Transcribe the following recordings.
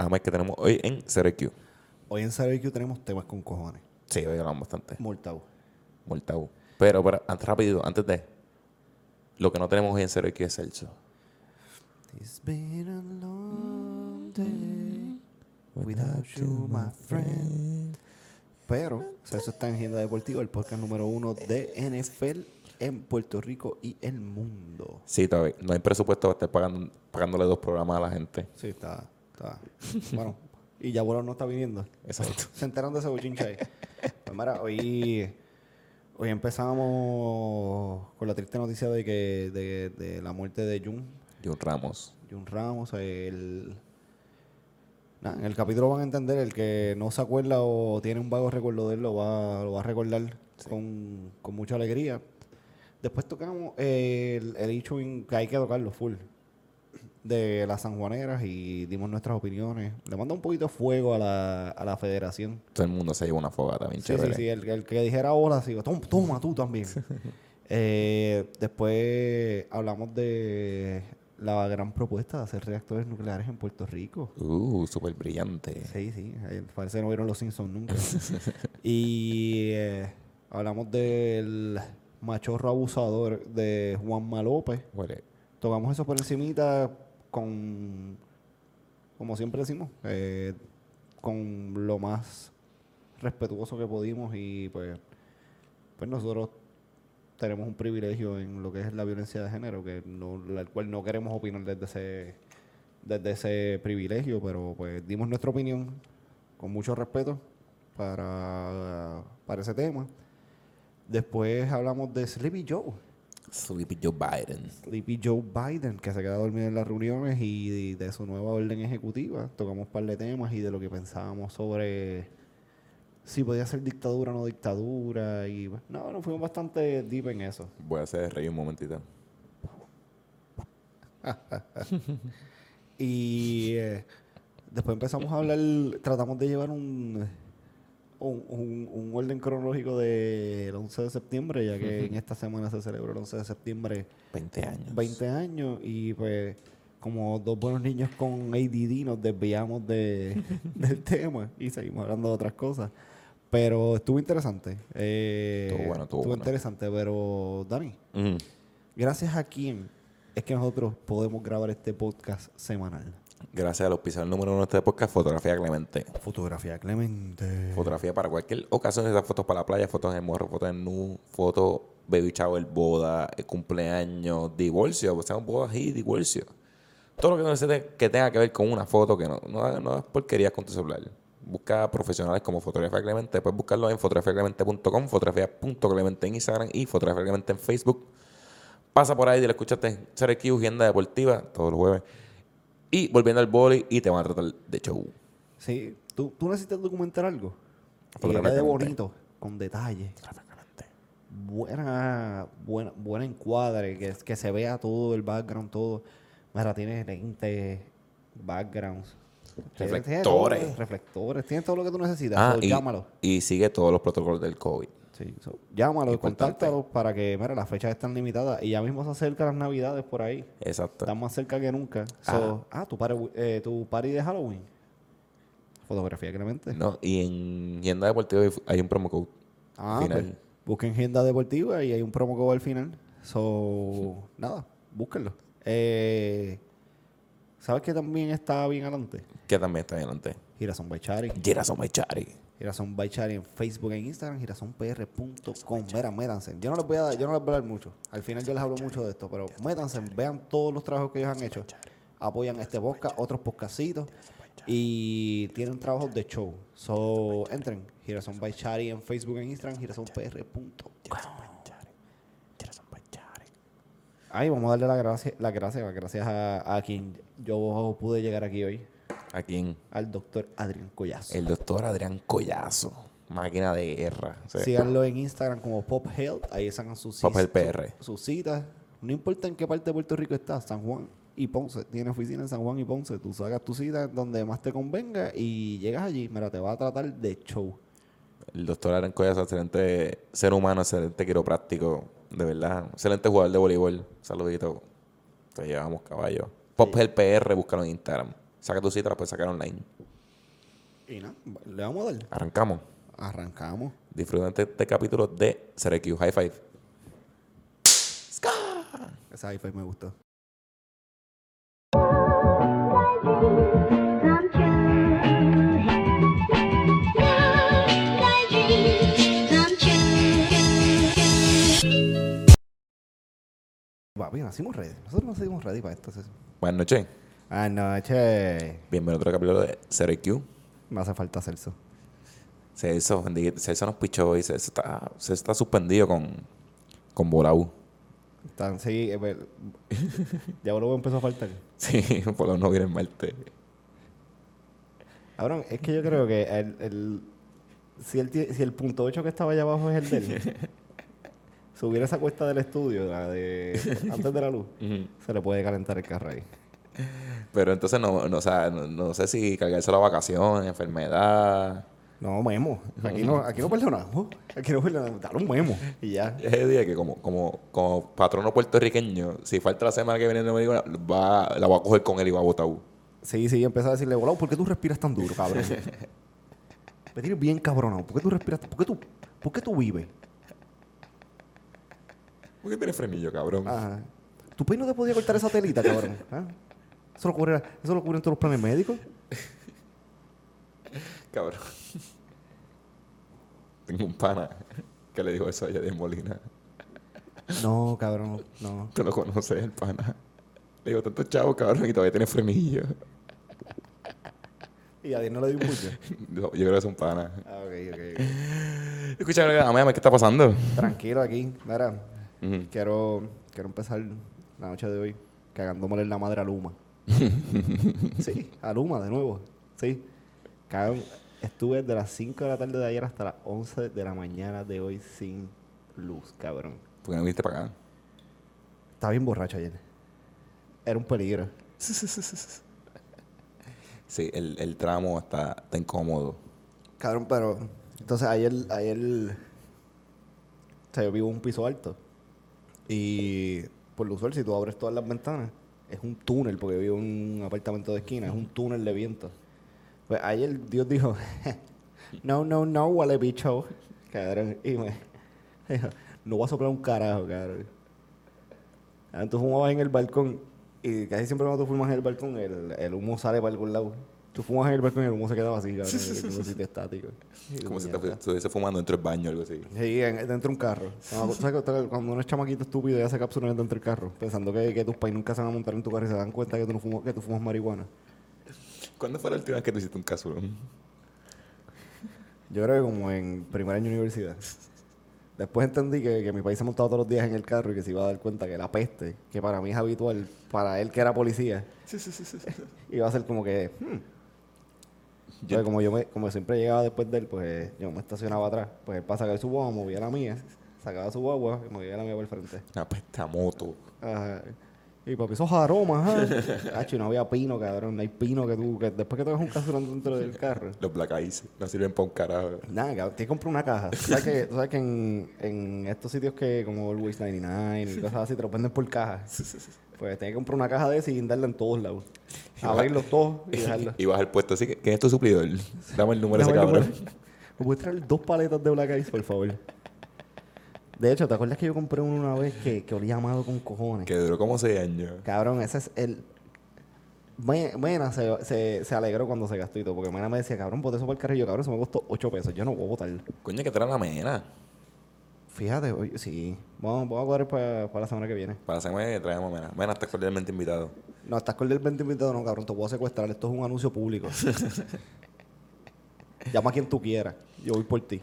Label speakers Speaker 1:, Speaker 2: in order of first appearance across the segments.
Speaker 1: Además que tenemos hoy en CRQ.
Speaker 2: Hoy en Barbecue tenemos temas con cojones.
Speaker 1: Sí, hoy hablamos bastante.
Speaker 2: Mortau.
Speaker 1: Tabú. Pero, pero antes, rápido, antes de... Lo que no tenemos hoy en CRQ es Celso.
Speaker 2: It's been a long day without you, my friend. Pero, Celso está en Agenda Deportiva, el podcast número uno de NFL en Puerto Rico y el mundo.
Speaker 1: Sí, todavía. No hay presupuesto para estar pagando, pagándole dos programas a la gente.
Speaker 2: Sí, está. Está. bueno, y ya no está viniendo.
Speaker 1: Exacto.
Speaker 2: Se enteraron de ese bochinche ahí. Pues mira, hoy, hoy empezamos con la triste noticia de que de, de la muerte de Jun,
Speaker 1: John Ramos.
Speaker 2: Jun Ramos. El, en el capítulo van a entender, el que no se acuerda o tiene un vago recuerdo de él lo va, lo va a recordar con, con mucha alegría. Después tocamos el, el hecho que hay que tocarlo full de las sanjuaneras y dimos nuestras opiniones. Le manda un poquito de fuego a la, a la federación.
Speaker 1: Todo el mundo se lleva una fogata bien
Speaker 2: Sí, sí,
Speaker 1: chévere.
Speaker 2: sí. El, el que dijera hola, sí, toma, toma tú también. Eh, después hablamos de la gran propuesta de hacer reactores nucleares en Puerto Rico.
Speaker 1: Uh, súper brillante.
Speaker 2: Sí, sí. Parece que no vieron los Simpsons nunca. y eh, hablamos del machorro abusador de Juanma López. Tocamos eso por encimita con, como siempre decimos, eh, con lo más respetuoso que pudimos y pues, pues nosotros tenemos un privilegio en lo que es la violencia de género, que no, el cual no queremos opinar desde ese, desde ese privilegio, pero pues dimos nuestra opinión con mucho respeto para, para ese tema. Después hablamos de Sleepy Joe.
Speaker 1: Sleepy Joe Biden.
Speaker 2: Sleepy Joe Biden, que se queda dormido en las reuniones y de, de su nueva orden ejecutiva. Tocamos un par de temas y de lo que pensábamos sobre si podía ser dictadura o no dictadura. Y no, nos fuimos bastante deep en eso.
Speaker 1: Voy a hacer reír un momentito.
Speaker 2: Y eh, después empezamos a hablar, tratamos de llevar un, un, un- un orden cronológico del 11 de septiembre, ya que en esta semana se celebra el 11 de septiembre
Speaker 1: 20 años.
Speaker 2: 20 años y pues como dos buenos niños con ADD nos desviamos de, del tema y seguimos hablando de otras cosas. Pero estuvo interesante. Eh,
Speaker 1: Estuvo bueno, estuvo bueno.
Speaker 2: interesante, pero Dani, gracias a quién es que nosotros podemos grabar este podcast semanal.
Speaker 1: Gracias al auspiciador número uno de este podcast, Fotografía Clemente.
Speaker 2: Fotografía Clemente.
Speaker 1: Fotografía para cualquier ocasión, esas fotos para la playa, fotos de morro, fotos de nu, fotos baby shower, boda, eh, cumpleaños, divorcio, o sea, bodas y divorcio. Todo lo que que tenga que ver con una foto, que no, no, no hagas porquerías con tu celular. Busca profesionales como Fotografía Clemente, puedes buscarlo en fotografiaclemente.com, fotografía.clemente en Instagram y Fotografía Clemente en Facebook. Pasa por ahí y le escuchaste aquí, Agenda Deportiva, todos los jueves. Y volviendo al boli y te van a tratar de show.
Speaker 2: Sí, ¿tú, tú necesitas documentar algo. Y que quede bonito, con detalle. Buena, buena, buena encuadre, que, que se vea todo el background, todo. Mira, tiene lentes, backgrounds. tiene- tiene todo,
Speaker 1: Reflectores.
Speaker 2: reflectores, tiene todo lo que tú necesitas.
Speaker 1: Ah,
Speaker 2: So,
Speaker 1: y,
Speaker 2: llámalo.
Speaker 1: y sigue todos los protocolos del COVID.
Speaker 2: Sí, so, llámalo,
Speaker 1: Importante.
Speaker 2: contáctalo para que, mira, las fechas están limitadas y ya mismo se acercan las navidades por ahí.
Speaker 1: Exacto.
Speaker 2: Están más cerca que nunca. So, ah, tu party, eh, tu party de Halloween. Fotografía, Clemente.
Speaker 1: No, y en Agenda Deportiva hay- un promo code.
Speaker 2: Ah,
Speaker 1: final.
Speaker 2: pues, busquen Agenda Deportiva y hay un promo code al final. So, nada, búsquenlo. Eh, ¿Sabes que también está bien adelante?
Speaker 1: Que también está adelante.
Speaker 2: Girasón by Chari.
Speaker 1: Gerason Maichari.
Speaker 2: Girasón by Chari en Facebook e Instagram. Girasonpr.com. Mira, métanse. Yo no les voy a dar, yo no les voy a dar mucho. Al final yo les hablo mucho de esto, pero métanse, vean todos los trabajos que ellos han hecho. Apoyan este podcast, otros podcastitos. Y tienen trabajos de show. So, entren. Girasón by Chari en Facebook e Instagram.
Speaker 1: Maichari.
Speaker 2: Ay, vamos a darle las gracias, las gracias, las gracias a, a quien yo pude llegar aquí hoy,
Speaker 1: ¿A quién?
Speaker 2: al doctor Adrián Collazo.
Speaker 1: El doctor Adrián Collazo. Máquina de guerra. O sea,
Speaker 2: Síganlo en Instagram como Pop Health, ahí sacan sus
Speaker 1: Pop
Speaker 2: citas-
Speaker 1: Health
Speaker 2: sus citas. No importa en qué parte de Puerto Rico estás, San Juan y Ponce. Tiene oficina en San Juan y Ponce. Tú sacas tu cita donde más te convenga y llegas allí. Mira, te va a tratar de show.
Speaker 1: El doctor Adrián Collazo, excelente ser humano, excelente quiropráctico. De verdad. Excelente jugador de voleibol. Saludito. Te llevamos caballo. Pop el PR, búscalo en Instagram. Saca tu cita, la puedes sacar online.
Speaker 2: Y nada, le vamos a dar.
Speaker 1: Arrancamos.
Speaker 2: Arrancamos.
Speaker 1: Disfruten este, este capítulo de CRQ High Five.
Speaker 2: Me gustó.
Speaker 3: Come true. My dreams come true.
Speaker 2: Papi, nacimos ready. Nosotros nacimos ready para esto.
Speaker 1: Buenas noches.
Speaker 2: Anoche.
Speaker 1: Bienvenido a otro capítulo de CRQ.
Speaker 2: Me hace falta Celso.
Speaker 1: Celso, Celso nos pichó y Celso está, Celso está suspendido con, con Bolau.
Speaker 2: Están, sí, eh, pues, ya luego empezó a faltar.
Speaker 1: Sí, Bolau no viene el martes.
Speaker 2: Cabrón, es que yo creo que el, el- si, el, ti- si el punto 8 que estaba allá abajo es el de él, subir esa cuesta del estudio, la de antes de la luz, se le puede calentar el carro ahí.
Speaker 1: Pero entonces no, no, o sea, no, no sé si cargarse la vacación, enfermedad.
Speaker 2: No, memo. Aquí no, aquí no perdonamos. Aquí no perdonamos. Dale un memo. Y ya.
Speaker 1: Es el día que como, como, como patrono puertorriqueño, si falta la semana que viene no me digo va, la voy a coger con él y va a botar.
Speaker 2: Sí, sí, empezó a decirle, volado, ¿por qué tú respiras tan duro, cabrón? Me tienes bien cabronado. ¿Por qué tú respiras? ¿Por qué tú, por qué tú vives?
Speaker 1: ¿Por qué tienes frenillo, cabrón?
Speaker 2: Ajá. ¿Tu país no te podía cortar esa telita, cabrón? ¿Ah? ¿Eso lo, cubre, ¿Eso lo cubren todos los planes médicos?
Speaker 1: Cabrón. Tengo un pana que le dijo eso a Yadier Molina.
Speaker 2: No, cabrón, no.
Speaker 1: Tú lo conoces, el pana. Le digo, tanto chavo, cabrón, y todavía tiene frenillo.
Speaker 2: Y a Dios no le dio un puño.
Speaker 1: Yo, yo creo que es un pana.
Speaker 2: Ah, ok, ok. ok.
Speaker 1: Escúchame, dame, ¿qué está pasando?
Speaker 2: Tranquilo aquí. Mira, quiero, quiero empezar la noche de hoy cagándome en la madre a Luma. sí, a Luma de nuevo. Sí. Cabrón, estuve de las 5 de la tarde de ayer hasta las 11 de la mañana de hoy sin luz, cabrón.
Speaker 1: ¿Por qué no viniste para acá?
Speaker 2: Estaba bien borracho ayer. Era un peligro.
Speaker 1: Sí, el, el tramo está, está incómodo.
Speaker 2: Cabrón, pero entonces ayer, ayer, o sea, yo vivo en un piso alto y por lo usual si tú abres todas las ventanas es un túnel porque vivo en un apartamento de esquina, es un túnel de viento. Pues ayer Dios dijo, no, no, no, huele bicho, cabrón, y me dijo, no voy a soplar un carajo, cabrón. Ah, Tú fumabas en el balcón y casi siempre cuando tú fumas en el balcón el, el humo sale para algún lado. Tú fumas en el balcón y el humo se quedaba así, cabrón, como si te estático.
Speaker 1: Como si te estuviese fumando dentro del baño o algo así.
Speaker 2: Sí, en- dentro de un carro. Cuando, ¿sabes que cuando uno es chamaquito estúpido y hace cápsulas dentro del carro, pensando que, que tus pais nunca se van a montar en tu carro y se dan cuenta que tú, no fumas, que tú fumas marihuana.
Speaker 1: ¿Cuándo fue la última vez que tú hiciste un caso?
Speaker 2: Yo creo que como en primer año de universidad. Después entendí que, que mi país se montaba todos los días en el carro y que se iba a dar cuenta que la peste, que para mí es habitual, para él que era policía, iba a ser como que... hmm.
Speaker 1: Yo-
Speaker 2: Entonces, como yo me, como siempre llegaba después de él, pues yo me estacionaba atrás. Pues él para sacar su guagua movía la mía, sacaba su guagua y movía la mía por el frente.
Speaker 1: Una pesta moto.
Speaker 2: Ajá. Y papi, esos aromas, ¿ah? No había pino, cabrón. No hay pino que tú, que después que te un casurón dentro del carro.
Speaker 1: Los Black Eyes no sirven para un carajo.
Speaker 2: Nada, cabrón, que comprar una caja. ¿Tú sabes que, tú sabes que en, en estos sitios que, como Always 99 y cosas así, te los venden por caja. Pues tienes que comprar una caja de esa y guindarla en todos lados. Abrirlos todos y dejarlos.
Speaker 1: Y vas al puesto así que, ¿quién es tu suplidor? Dame el número de ese
Speaker 2: el
Speaker 1: cabrón.
Speaker 2: ¿Me puedes traer dos paletas de Black Eyes, por favor? De hecho, ¿te acuerdas que yo compré uno una vez que, que olía amado con cojones?
Speaker 1: Que duró como seis años.
Speaker 2: Cabrón, ese es el. Me- Mena se, se, se alegró cuando se gastó y todo, porque Mena me decía, cabrón, boté eso por el carrillo, cabrón, eso me costó 8 pesos, yo no voy a botar.
Speaker 1: Coño, que trae la mena.
Speaker 2: Fíjate, oye, sí, vamos, vamos a cuadrar para la semana que viene.
Speaker 1: Para la semana que traemos mena. Mena, estás cordialmente invitado.
Speaker 2: No, estás 20 invitado, no, cabrón, te a secuestrar, esto es un anuncio público. Llama a quien tú quieras, yo voy por ti.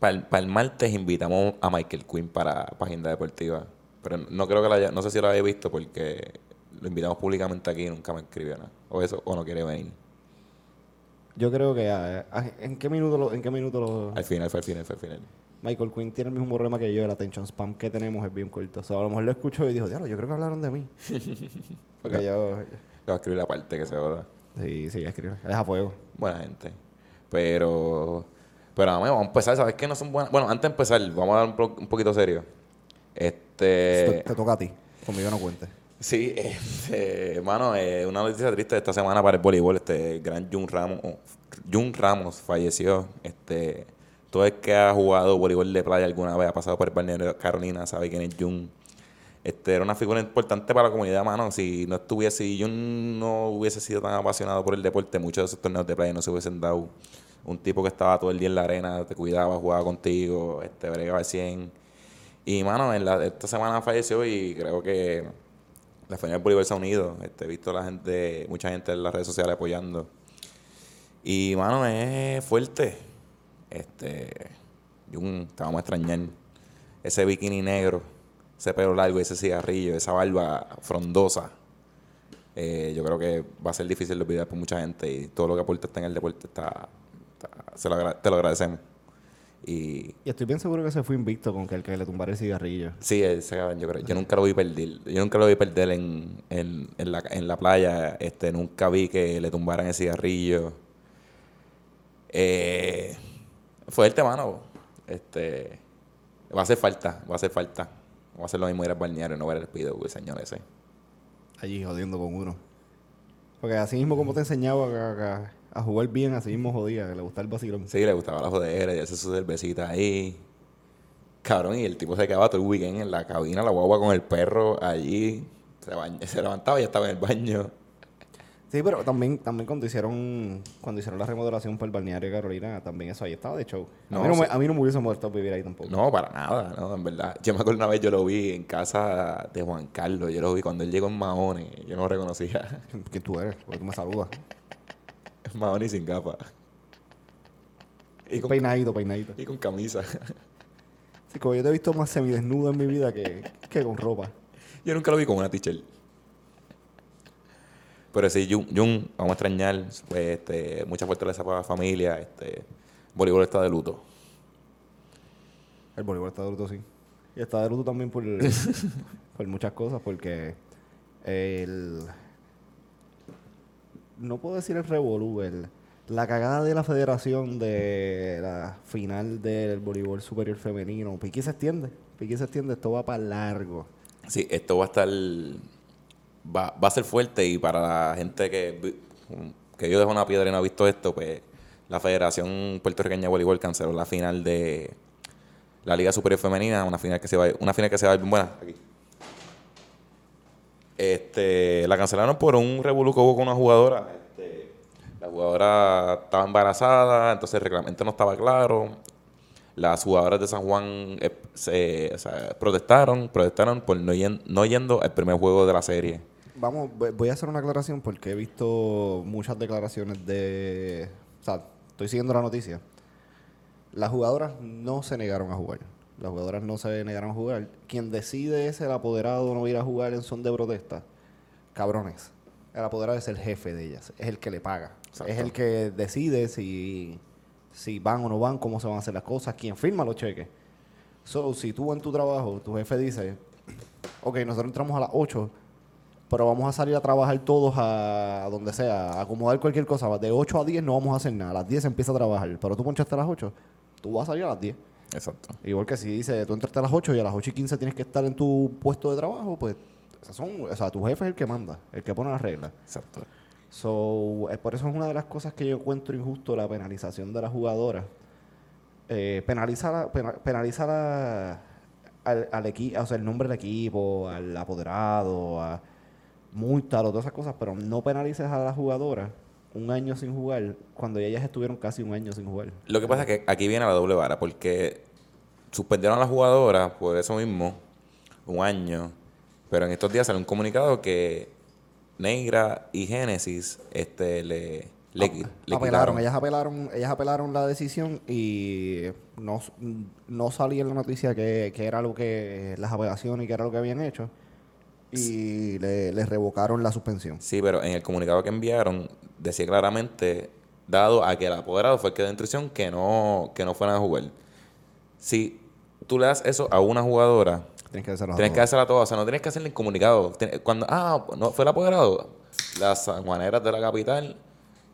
Speaker 1: Para el, martes invitamos a Michael Quinn para, Agenda Deportiva. Pero no creo que la haya, no sé si lo haya visto porque lo invitamos públicamente aquí y nunca me escribió nada. O eso, o no quiere venir.
Speaker 2: Yo creo que, ah, ah, ¿en qué minuto lo, en qué minuto lo...
Speaker 1: Al final, fue al final, fue al final.
Speaker 2: Michael Quinn tiene el mismo problema que yo, el attention spam que tenemos es bien corto. O sea, a lo mejor lo escucho y dijo, diablo, yo creo que hablaron de mí. Porque yo...
Speaker 1: Le voy a escribir la parte que se joda.
Speaker 2: Sí, sí, escribe. Es a fuego.
Speaker 1: Buena gente. Pero, pero vamos, a empezar. ¿Sabes qué no son buenas? Bueno, antes de empezar, vamos a dar un, un poquito serio.
Speaker 2: te,
Speaker 1: Este.
Speaker 2: te toca a ti. Conmigo no cuentes.
Speaker 1: Sí, este, hermano, eh, una noticia triste de esta semana para el voleibol, este el gran Jun Ramos, Jun Ramos falleció. Este, todo el que ha jugado voleibol de playa alguna vez ha pasado por el balneario Carolina, sabe quién es Jun. Este, era una figura importante para la comunidad, mano. Si no estuviese, si Jun no hubiese sido tan apasionado por el deporte, muchos de esos torneos de playa no se hubiesen dado. Un tipo que estaba todo el día en la arena, te cuidaba, jugaba contigo, este, bregaba al 100. Y, mano, en la- esta semana falleció y creo que la familia del Bolívar se ha unido. Este, he visto la gente, mucha gente en las redes sociales apoyando. Y, mano, es fuerte. Este, Jun, te vamos a extrañar. Ese bikini negro, ese pelo largo, ese cigarrillo, esa barba frondosa. Eh, yo creo que va a ser difícil de olvidar por mucha gente y todo lo que aportaste en el deporte está, está- se lo te lo agradecemos. Y
Speaker 2: Y estoy bien seguro que se fue invicto con que el que le tumbara el cigarrillo.
Speaker 1: Sí, ese cabrón, yo creo. Yo nunca lo vi perder. Yo nunca lo vi perder en, en, en, la, en la playa. Este, nunca vi que le tumbaran el cigarrillo. Eh, fuerte, mano. Este, va a hacer falta, va a hacer falta. Va a hacer lo mismo ir al balneario, no ver el pido, el señor ese.
Speaker 2: Allí jodiendo con uno. Porque así mismo como te enseñaba a, a- a jugar bien, así mismo jodía, que le gustaba el vacilón.
Speaker 1: Sí, le gustaba la jodera y hace su cervecita ahí. Cabrón, y el tipo se quedaba todo el weekend en la cabina, la guagua con el perro allí. Se, baña- se levantaba y ya estaba en el baño.
Speaker 2: Sí, pero también, también cuando hicieron cuando hicieron la remodelación para el balneario de Carolina, también eso ahí estaba de show. A, mí, no me,
Speaker 1: sí.
Speaker 2: a mí no me hubiese muerto vivir ahí tampoco.
Speaker 1: No, para nada, no, en verdad. Yo me acuerdo una vez yo lo vi en casa de Juan Carlos, yo lo vi cuando él llegó en Mahone, yo no lo reconocía.
Speaker 2: ¿Quién tú eres? Porque tú me saludas.
Speaker 1: Mahone sin gafas. Y con,
Speaker 2: Peinadito, peinadito.
Speaker 1: y con camisa.
Speaker 2: Sí, como yo te he visto más semidesnudo en mi vida que, que con ropa.
Speaker 1: Yo nunca lo vi con una t-shirt. Pero sí, Jun, Jun, vamos a extrañar, pues, este, mucha fortaleza para la familia, este, voleibol está de luto.
Speaker 2: El voleibol está de luto, sí. Y está de luto también por, por muchas cosas, porque el... No puedo decir el revolú, el- la cagada de la federación de la final del voleibol superior femenino. Piqui se extiende, Piqui se extiende, esto va para largo.
Speaker 1: Sí, esto va a estar. Va, va a ser fuerte y para la gente que, que yo dejo una piedra y no ha visto esto, pues la Federación Puertorriqueña de Voleibol canceló la final de la Liga Superior Femenina, una final que se va, una final que se va a ir buena. Aquí. Este, la cancelaron por un revolú que hubo con una jugadora. Este, la jugadora estaba embarazada, entonces el reglamento no estaba claro. Las jugadoras de San Juan eh, se, protestaron, protestaron por no, yen- no yendo al primer juego de la serie.
Speaker 2: Vamos, voy- a hacer una aclaración porque he visto muchas declaraciones de... O sea, estoy siguiendo la noticia. Las jugadoras no se negaron a jugar. Las jugadoras no se negaron a jugar. Quien decide es el apoderado no ir a jugar en son de protesta. Cabrones. El apoderado es el jefe de ellas. Es el que le paga.
Speaker 1: Exacto.
Speaker 2: Es el que decide si, si van o no van, cómo se van a hacer las cosas, quién firma los cheques. So, si tú en tu trabajo, tu jefe dice, ok, nosotros entramos a las 8, pero vamos a salir a trabajar todos a donde sea, a acomodar cualquier cosa. De 8 a 10 no vamos a hacer nada. A las 10 se empieza a trabajar, pero tú ponchaste a las 8, tú vas a salir a las 10.
Speaker 1: Exacto.
Speaker 2: Igual que si dice, tú entraste a las 8 y a las 8 y 15 tienes que estar en tu puesto de trabajo, pues, son, o sea, tu jefe es el que manda, el que pone las reglas.
Speaker 1: Exacto.
Speaker 2: So, eh, por eso es una de las cosas que yo encuentro injusto la penalización de la jugadora. Eh, penalizar a- pena- penalizar a- al, al equipo, o sea, el nombre del equipo, al apoderado, a multar o todas esas cosas, pero no penalices a la jugadora un año sin jugar cuando ellas estuvieron casi un año sin jugar.
Speaker 1: Lo que pasa es que aquí viene la doble vara, porque suspendieron a la jugadora por eso mismo, un año, pero en estos días salió un comunicado que Negra y Génesis este, le, le, qui- le
Speaker 2: apelaron, ellas apelaron, ellas apelaron la decisión y no, no salía en la noticia que, que era lo que las apelaciones y que era lo que habían hecho y le, les revocaron la suspensión.
Speaker 1: Sí, pero en el comunicado que enviaron decía claramente, dado a que el apoderado fue el que dio instrucción, que no, que no fueran a jugar. Si tú le das eso a una jugadora,
Speaker 2: Tienes que hacerlo.
Speaker 1: tienes que hacerla toda, o sea, no tienes que hacerle el comunicado. Cuando, ah, no fue el apoderado, las sanjuaneras de la capital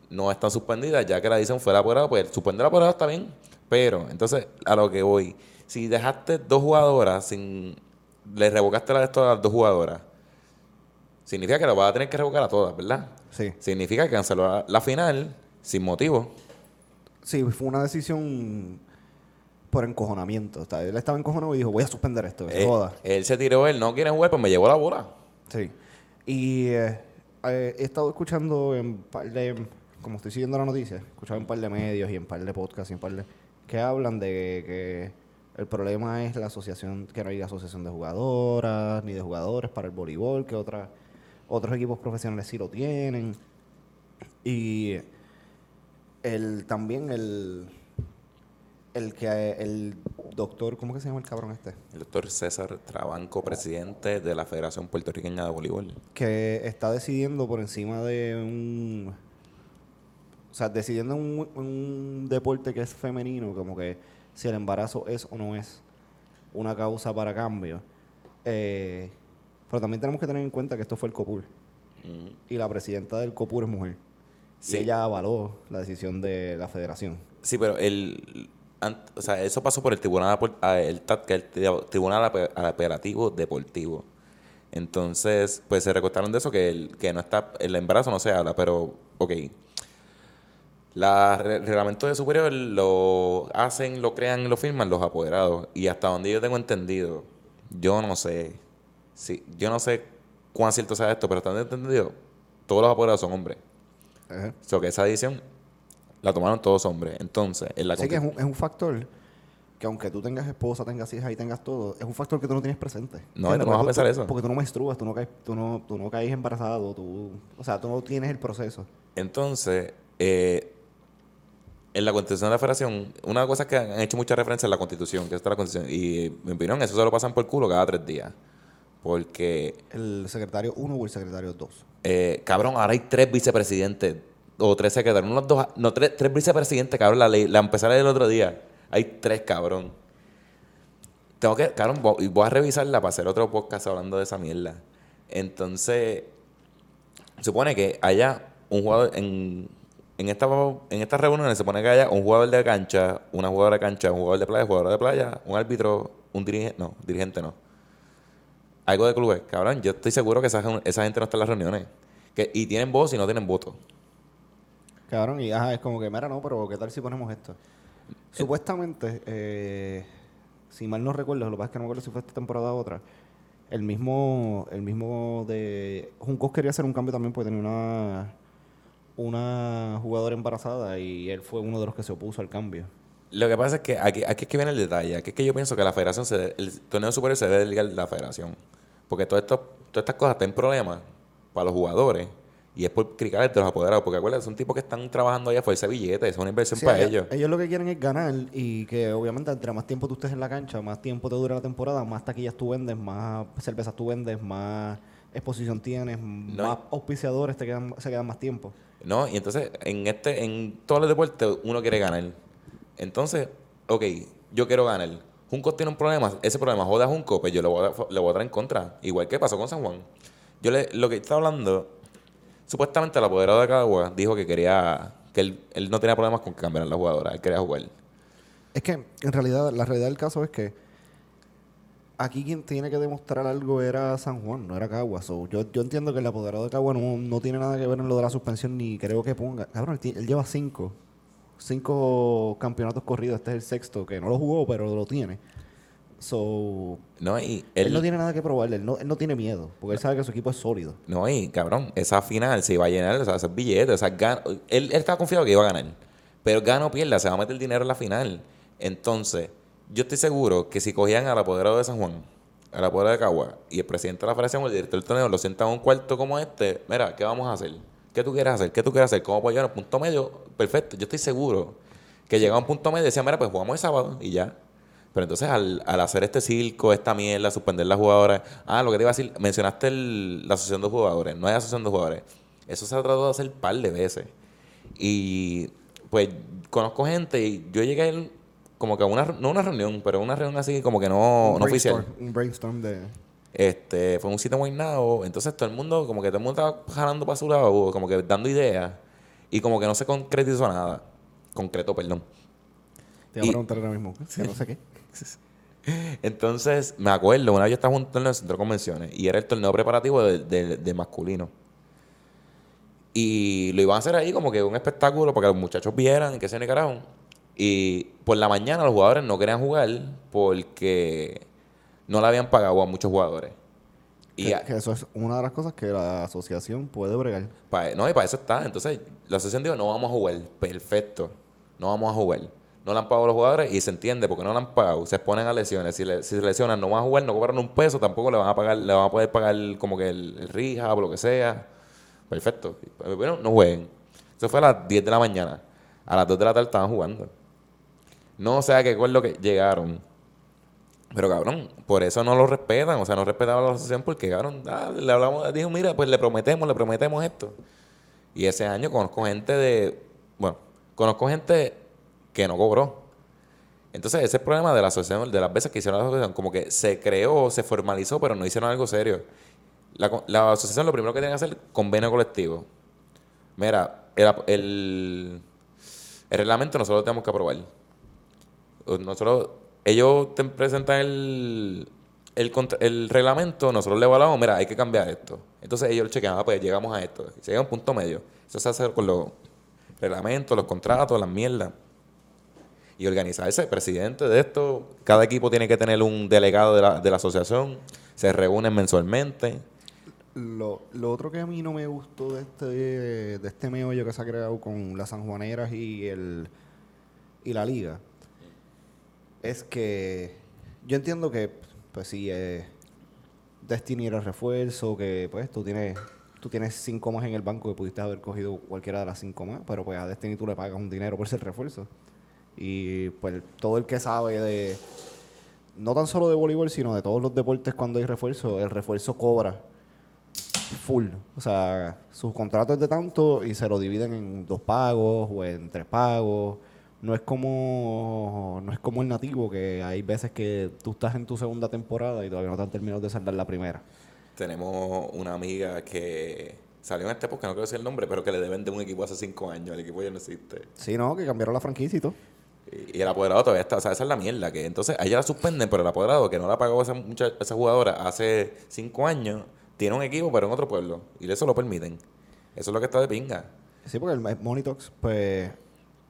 Speaker 1: no están suspendidas, ya que la dicen fue el apoderado, pues suspender el apoderado está bien, pero entonces a lo que voy, si dejaste dos jugadoras sin, le revocaste la de a las dos jugadoras, significa que lo va a tener que revocar a todas, ¿verdad?
Speaker 2: Sí.
Speaker 1: Significa que canceló la, la final sin motivo.
Speaker 2: Sí, fue una decisión por encojonamiento. O sea, él estaba encojonado y dijo, voy a suspender esto, se
Speaker 1: Eh,
Speaker 2: joda.
Speaker 1: él se tiró, él no quiere jugar, pues me llevó la bola.
Speaker 2: Sí. Y eh, eh, he estado escuchando en par de, como estoy siguiendo la noticia, he escuchado en par de medios y en par de podcasts y en par de, que hablan de que el problema es la asociación, que no hay asociación de jugadoras ni de jugadores para el voleibol, que otras otros equipos profesionales sí lo tienen. Y el también el el que el doctor, ¿cómo que se llama el cabrón este?
Speaker 1: El doctor César Trabanco, presidente de la Federación Puertorriqueña de Voleibol.
Speaker 2: que está decidiendo por encima de un o sea decidiendo un, un deporte que es femenino como que si el embarazo es o no es una causa para cambio Eh, pero también tenemos que tener en cuenta que esto fue el COPUR
Speaker 1: Mm.
Speaker 2: y la presidenta del COPUR es mujer
Speaker 1: Sí.
Speaker 2: y ella avaló la decisión de la federación
Speaker 1: Sí, pero el, o sea, eso pasó por el Tribunal, el TAT, que es el tri- Tribunal Apelativo Deportivo. Entonces, pues se recortaron de eso que, el, que no está, el embarazo no se habla, pero, ok. La el reglamento de superior lo hacen, lo crean, lo firman los apoderados. Y hasta donde yo tengo entendido, yo no sé, sí, yo no sé cuán cierto sea esto, pero he entendido, todos los apoderados son hombres.
Speaker 2: Ajá.
Speaker 1: O sea, que esa decisión la tomaron todos hombres. Entonces, en la
Speaker 2: Así que es un, es un factor que aunque tú tengas esposa, tengas hijas y tengas todo, es un factor que tú no tienes presente.
Speaker 1: No, no vas a pensar
Speaker 2: tú-
Speaker 1: eso.
Speaker 2: Porque tú no menstruas, tú no caes, tú no, tú no caes embarazado, tú, o sea, tú no tienes el proceso.
Speaker 1: Entonces, eh, en la constitución de la federación, una cosa que han hecho mucha referencia en la constitución, que está la constitución, y en mi opinión, eso se lo pasan por culo cada tres días. Porque,
Speaker 2: El secretario 1 o el secretario 2.
Speaker 1: eh, cabrón, ahora hay tres vicepresidentes, o tres secretarios, unos dos, no, tres, tres vicepresidentes, cabrón, la ley, la empecé a leer el otro día. Hay tres, cabrón. Tengo que, cabrón, vo- y voy a revisarla para hacer otro podcast hablando de esa mierda. Entonces, supone que haya un jugador en, en esta en estas reuniones se supone que haya un jugador de cancha, una jugadora de cancha, un jugador de playa, jugador de playa, un árbitro, un dirigente, no, dirigente no. Algo de clubes, cabrón, yo estoy seguro que esa, esa gente no está en las reuniones. Que, y tienen voz y no tienen voto.
Speaker 2: Cabrón, y ajá, es como que, mira, no, pero ¿qué tal si ponemos esto? Supuestamente, eh, si mal no recuerdo, lo que pasa es que no me acuerdo si fue esta temporada o otra, el mismo, el mismo de Juncos quería hacer un cambio también porque tenía una, una jugadora embarazada y él fue uno de los que se opuso al cambio.
Speaker 1: Lo que pasa es que aquí, aquí es que viene el detalle. Aquí es que yo pienso que la federación, se de- el torneo superior se debe delegar a la federación. Porque todo esto, todas estas cosas están en problemas para los jugadores y es por criticar de los apoderados. Porque acuérdate, son tipos que están trabajando allá fuerza de billetes, es una inversión
Speaker 2: Sí,
Speaker 1: para
Speaker 2: ellos,
Speaker 1: ellos.
Speaker 2: lo que quieren es ganar y que obviamente entre más tiempo tú estés en la cancha, más tiempo te dura la temporada, más taquillas tú vendes, más cervezas tú vendes, más exposición tienes, más auspiciadores te quedan, se quedan más tiempo.
Speaker 1: ¿No? Y entonces, en este, en todos los deportes, uno quiere ganar. Entonces, ok, yo quiero ganar. Junco tiene un problema, ese problema jode a Junco, pues yo le voy a, le voy a dar en contra. Igual que pasó con San Juan. Yo le, lo que está hablando, supuestamente el apoderado de Cagua dijo que quería, que él, él no tenía problemas con que cambiaran la jugadora, él quería jugar.
Speaker 2: Es que en realidad la realidad del caso es que aquí quien tiene que demostrar algo era San Juan, no era Cagua. So, yo, yo entiendo que el apoderado de Cagua no, no tiene nada que ver en lo de la suspensión ni creo que ponga. Cabrón, él, él lleva cinco. Cinco campeonatos corridos. Este es el sexto, que no lo jugó, pero lo tiene. So,
Speaker 1: ¿No? Y
Speaker 2: él,
Speaker 1: él,
Speaker 2: no tiene nada que probarle, él no, él no tiene miedo, porque él sabe que su equipo es sólido.
Speaker 1: No, y cabrón, esa final se iba a llenar, o sea, esos billetes, o sea, él, él estaba confiado que iba a ganar. Pero gana o pierda, se va a meter el dinero en la final. Entonces, yo estoy seguro que si cogían al apoderado de San Juan, al apoderado de Cagua, y el presidente de la federación o el director del torneo lo sientan en un cuarto como este, mira, ¿qué vamos a hacer? ¿Qué tú quieres hacer? ¿Qué tú quieres hacer? ¿Cómo apoyar un punto medio? Perfecto, yo estoy seguro que llegaba a un punto medio y decía, mira, pues jugamos el sábado y ya. Pero entonces al, al hacer este circo, esta mierda, suspender las jugadoras, ah, lo que te iba a decir, mencionaste el- la asociación de jugadores, no hay asociación de jugadores. Eso se ha tratado de hacer un par de veces. Y pues conozco gente y yo llegué a ir como que a una, no una reunión, pero una reunión así como que no,
Speaker 2: Un
Speaker 1: no oficial.
Speaker 2: Un brainstorm de...
Speaker 1: Este, fue un sitio muy nao, entonces todo el mundo, como que todo el mundo estaba jalando para su lado, como que dando ideas, y como que no se concretizó nada. Concreto, perdón.
Speaker 2: Te iba a
Speaker 1: Y-
Speaker 2: preguntar ahora mismo, no sé qué.
Speaker 1: Entonces, me acuerdo, una vez yo estaba en un torneo en el centro de convenciones y era el torneo preparativo de, de- de masculino. Y lo iban a hacer ahí como que un espectáculo para que los muchachos vieran que se carajo. Y por la mañana los jugadores no querían jugar porque no le habían pagado a muchos jugadores. Y
Speaker 2: Que,
Speaker 1: a-
Speaker 2: que eso es una de las cosas que la asociación puede bregar.
Speaker 1: Pa- no, y para eso está. Entonces, la asociación dijo, no vamos a jugar. Perfecto. No vamos a jugar. No le han pagado a los jugadores y se entiende porque no le han pagado. Se exponen a lesiones. Si, le- si se lesionan, no van a jugar, no cobran un peso, tampoco le van a pagar, le van a poder pagar como que el, el rehab o lo que sea. Perfecto. Bueno, no jueguen. Eso fue a las 10 de la mañana. A las 2 de la tarde estaban jugando. No sé a qué acuerdo que llegaron. Pero cabrón, por eso no lo respetan, o sea, no respetaban la asociación porque cabrón, ah, le hablamos, dijo, mira, pues le prometemos, le prometemos esto. Y ese año conozco gente de, bueno, conozco gente que no cobró. Entonces, ese es el problema de la asociación, de las veces que hicieron la asociación, como que se creó, se formalizó, pero no hicieron algo serio. La, la asociación lo primero que tiene que hacer, convenio colectivo. Mira, el, el, el reglamento nosotros lo tenemos que aprobar. Nosotros, ellos te presentan el, el, reglamento, nosotros le evaluamos, mira, hay que cambiar esto. Entonces ellos chequean, ah, pues llegamos a esto. Y llega a un punto medio. Eso se hace con los reglamentos, los contratos, las mierdas. Y organizarse, presidente de esto. Cada equipo tiene que tener un delegado de la, de la asociación. Se reúnen mensualmente.
Speaker 2: Lo, lo otro que a mí no me gustó de este, de este meollo que se ha creado con las sanjuaneras y el y la liga es que yo entiendo que pues sí eh, Destiny era refuerzo que pues tú tienes tú tienes cinco más en el banco que pudiste haber cogido cualquiera de las cinco más pero pues a Destiny tú le pagas un dinero por ser refuerzo y pues todo el que sabe de no tan solo de voleibol sino de todos los deportes cuando hay refuerzo el refuerzo cobra full. O sea, sus contratos de tanto y se lo dividen en dos pagos o en tres pagos. No es como no es como el nativo que hay veces que tú estás en tu segunda temporada y todavía no te han terminado de saldar la primera.
Speaker 1: Tenemos una amiga que salió en esta época, no quiero decir el nombre, pero que le deben de un equipo hace cinco años. El equipo ya no existe.
Speaker 2: Sí, no, que cambiaron la franquicia y todo.
Speaker 1: Y y el apoderado todavía está. O sea, esa es la mierda. Que entonces a ella la suspenden, pero el apoderado que no la pagó esa, mucha- esa jugadora hace cinco años, tiene un equipo, pero en otro pueblo. Y eso lo permiten. Eso es lo que está de pinga.
Speaker 2: Sí, porque el Monitox, pues,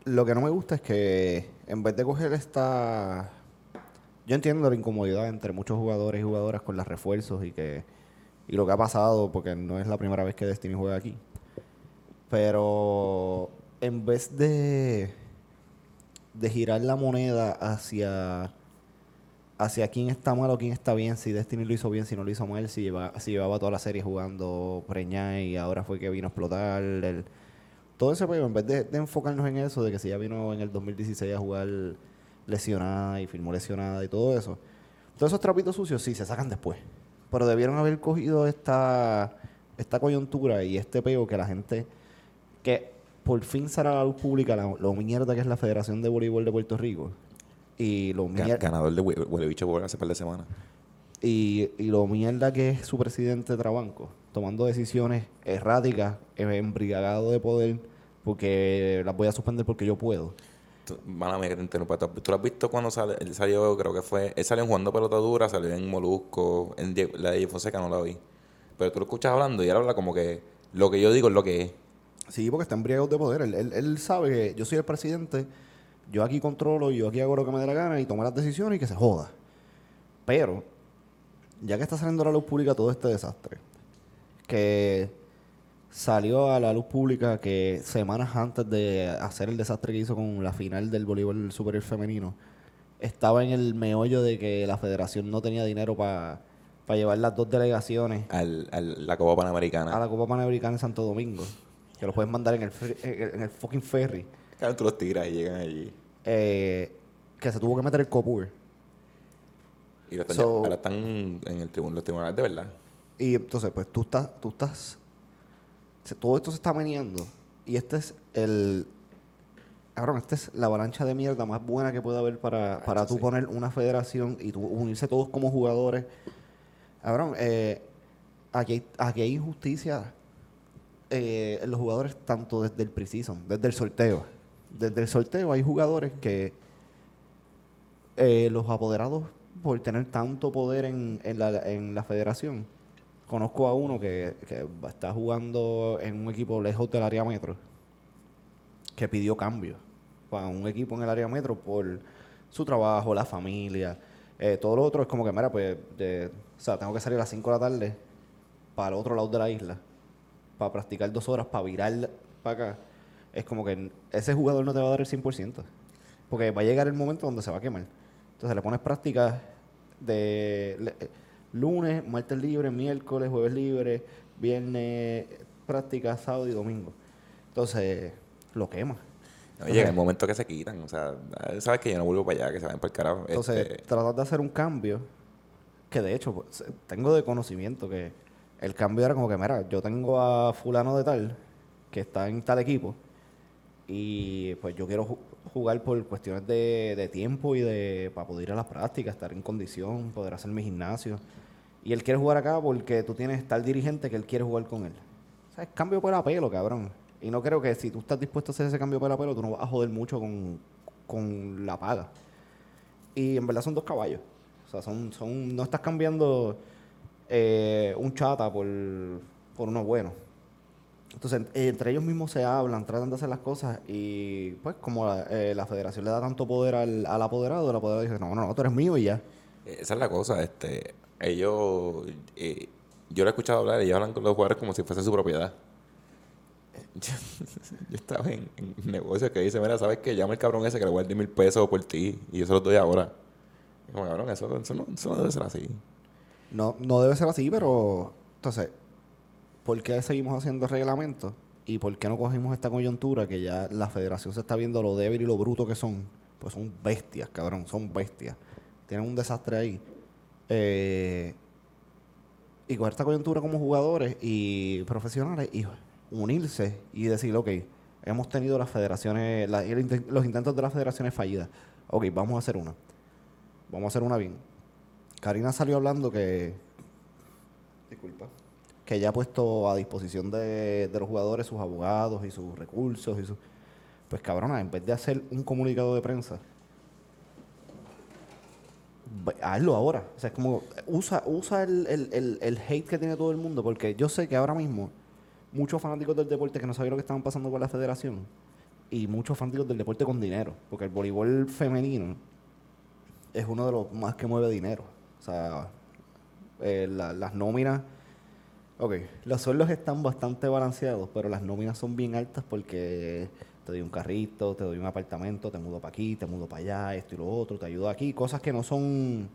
Speaker 2: lo que no me gusta es que en vez de coger esta... Yo entiendo la incomodidad entre muchos jugadores y jugadoras con los refuerzos y que y lo que ha pasado, porque no es la primera vez que Destiny juega aquí. Pero en vez de, de girar la moneda hacia hacia quién está mal o quién está bien, si Destiny lo hizo bien, si no lo hizo mal, si, lleva, si llevaba toda la serie jugando preñada y ahora fue que vino a explotar. el- todo ese pero en vez de, de enfocarnos en eso, de que si ya vino en el 2016 a jugar lesionada y firmó lesionada y todo eso, todos esos trapitos sucios sí se sacan después. Pero debieron haber cogido esta, esta coyuntura y este peo que la gente, que por fin a la luz pública la, lo mierda que es la Federación de Voleibol de Puerto Rico. Y lo
Speaker 1: Ga-
Speaker 2: mier-
Speaker 1: Ganador de Hue- Huele Bicho Bowl hace par de semanas.
Speaker 2: y, y lo mierda que es su presidente Trabanco, tomando decisiones erráticas, eh, embriagado de poder, porque las voy a suspender porque yo puedo.
Speaker 1: Mala mía que te interrumpa. ¿Tú, tú lo has visto cuando sale, él salió, creo que fue, él salió en jugando pelota dura, salió en Molusco, en Die- la de Fonseca no la vi. Pero tú lo escuchas hablando y él habla como que lo que yo digo es lo que es.
Speaker 2: Sí, porque está embriagado de poder. Él, él- él sabe que yo soy el presidente, yo aquí controlo, yo aquí hago lo que me dé la gana y tomo las decisiones y que se joda. Pero, ya que está saliendo a la luz pública todo este desastre, que salió a la luz pública que semanas antes de hacer el desastre que hizo con la final del voleibol superior femenino, estaba en el meollo de que la federación no tenía dinero para llevar las dos delegaciones
Speaker 1: Al, al- la Copa Panamericana.
Speaker 2: a la Copa Panamericana en Santo Domingo, que los pueden mandar en el, fer- en el fucking ferry,
Speaker 1: Claro, tú los tiras y llegan allí.
Speaker 2: eh, que se tuvo que meter el COPUR.
Speaker 1: Y lo están-
Speaker 2: So-
Speaker 1: ahora están en el tribunal, los tribunales de verdad.
Speaker 2: Y entonces, pues tú estás, tú estás, se- todo esto se está meneando. Y este es el, cabrón, esta es la avalancha de mierda más buena que puede haber para, para tú
Speaker 1: sí.
Speaker 2: poner una federación y tú unirse todos como jugadores. Cabrón, eh, aquí, hay- aquí hay injusticia eh, en los jugadores tanto desde el preseason, desde el sorteo. Desde el sorteo hay jugadores que eh, los apoderados por tener tanto poder en, en, la, en la federación. Conozco a uno que, está jugando en un equipo lejos del área metro, que pidió cambio para un equipo en el área metro por su trabajo, la familia, eh, todo lo otro es como que, mira, pues, o sea, tengo que salir a las 5 de la tarde para el otro lado de la isla, para practicar dos horas, para virar para acá. Es como que ese jugador no te va a dar el 100%, porque va a llegar el momento donde se va a quemar. Entonces le pones prácticas de lunes, martes libre, miércoles, jueves libre, viernes, prácticas sábado y domingo. Entonces, lo quema.
Speaker 1: No, llega el momento que se quitan. O sea, sabes que yo no vuelvo para allá, que se vayan para el carajo.
Speaker 2: Entonces,
Speaker 1: Este,
Speaker 2: tratar de hacer un cambio, que de hecho, pues, tengo de conocimiento que el cambio era como que, mira, yo tengo a fulano de tal, que está en tal equipo, y pues yo quiero jugar por cuestiones de, tiempo y de para poder ir a las prácticas, estar en condición, poder hacer mi gimnasio. Y él quiere jugar acá porque tú tienes tal dirigente que él quiere jugar con él. O sea, es cambio por apelo, cabrón. Y no creo que si tú estás dispuesto a hacer ese cambio por apelo, tú no vas a joder mucho con, con la paga. Y en verdad son dos caballos. O sea, son, son, no estás cambiando eh, un chata por, por uno bueno. Entonces, en- entre ellos mismos se hablan, tratan de hacer las cosas y pues como la, eh, la federación le da tanto poder al, al apoderado, el apoderado dice, no, no, no, tú eres mío y ya.
Speaker 1: Esa es la cosa, este, ellos, eh, yo lo he escuchado hablar, ellos hablan con los jugadores como si fuese su propiedad. Yo, yo estaba en, en negocios que dice, mira, ¿sabes qué? Llama el cabrón ese que le guarde mil pesos por ti y yo se los doy ahora. Y como, cabrón, eso, eso, no, eso no debe ser así.
Speaker 2: No, no debe ser así, pero entonces, ¿por qué seguimos haciendo reglamentos? ¿Y por qué no cogimos esta coyuntura que ya la federación se está viendo lo débil y lo bruto que son? Pues son bestias, cabrón, son bestias. Tienen un desastre ahí. Eh, y coger esta coyuntura como jugadores y profesionales y unirse y decir, ok, hemos tenido las federaciones, los intentos de las federaciones fallidas. Ok, vamos a hacer una. Vamos a hacer una bien. Karina salió hablando que. Disculpa. Que ella ha puesto a disposición de, de los jugadores sus abogados y sus recursos y sus. Pues cabrona, en vez de hacer un comunicado de prensa, hazlo ahora. O sea, es como. Usa, usa el, el- el- el hate que tiene todo el mundo, porque yo sé que ahora mismo muchos fanáticos del deporte que no sabían lo que estaban pasando con la federación y muchos fanáticos del deporte con dinero, porque el voleibol femenino es uno de los más que mueve dinero. O sea, eh, la- las nóminas. Ok, los sueldos están bastante balanceados, pero las nóminas son bien altas porque te doy un carrito, te doy un apartamento, te mudo para aquí, te mudo para allá, esto y lo otro, te ayudo aquí. Cosas que no son.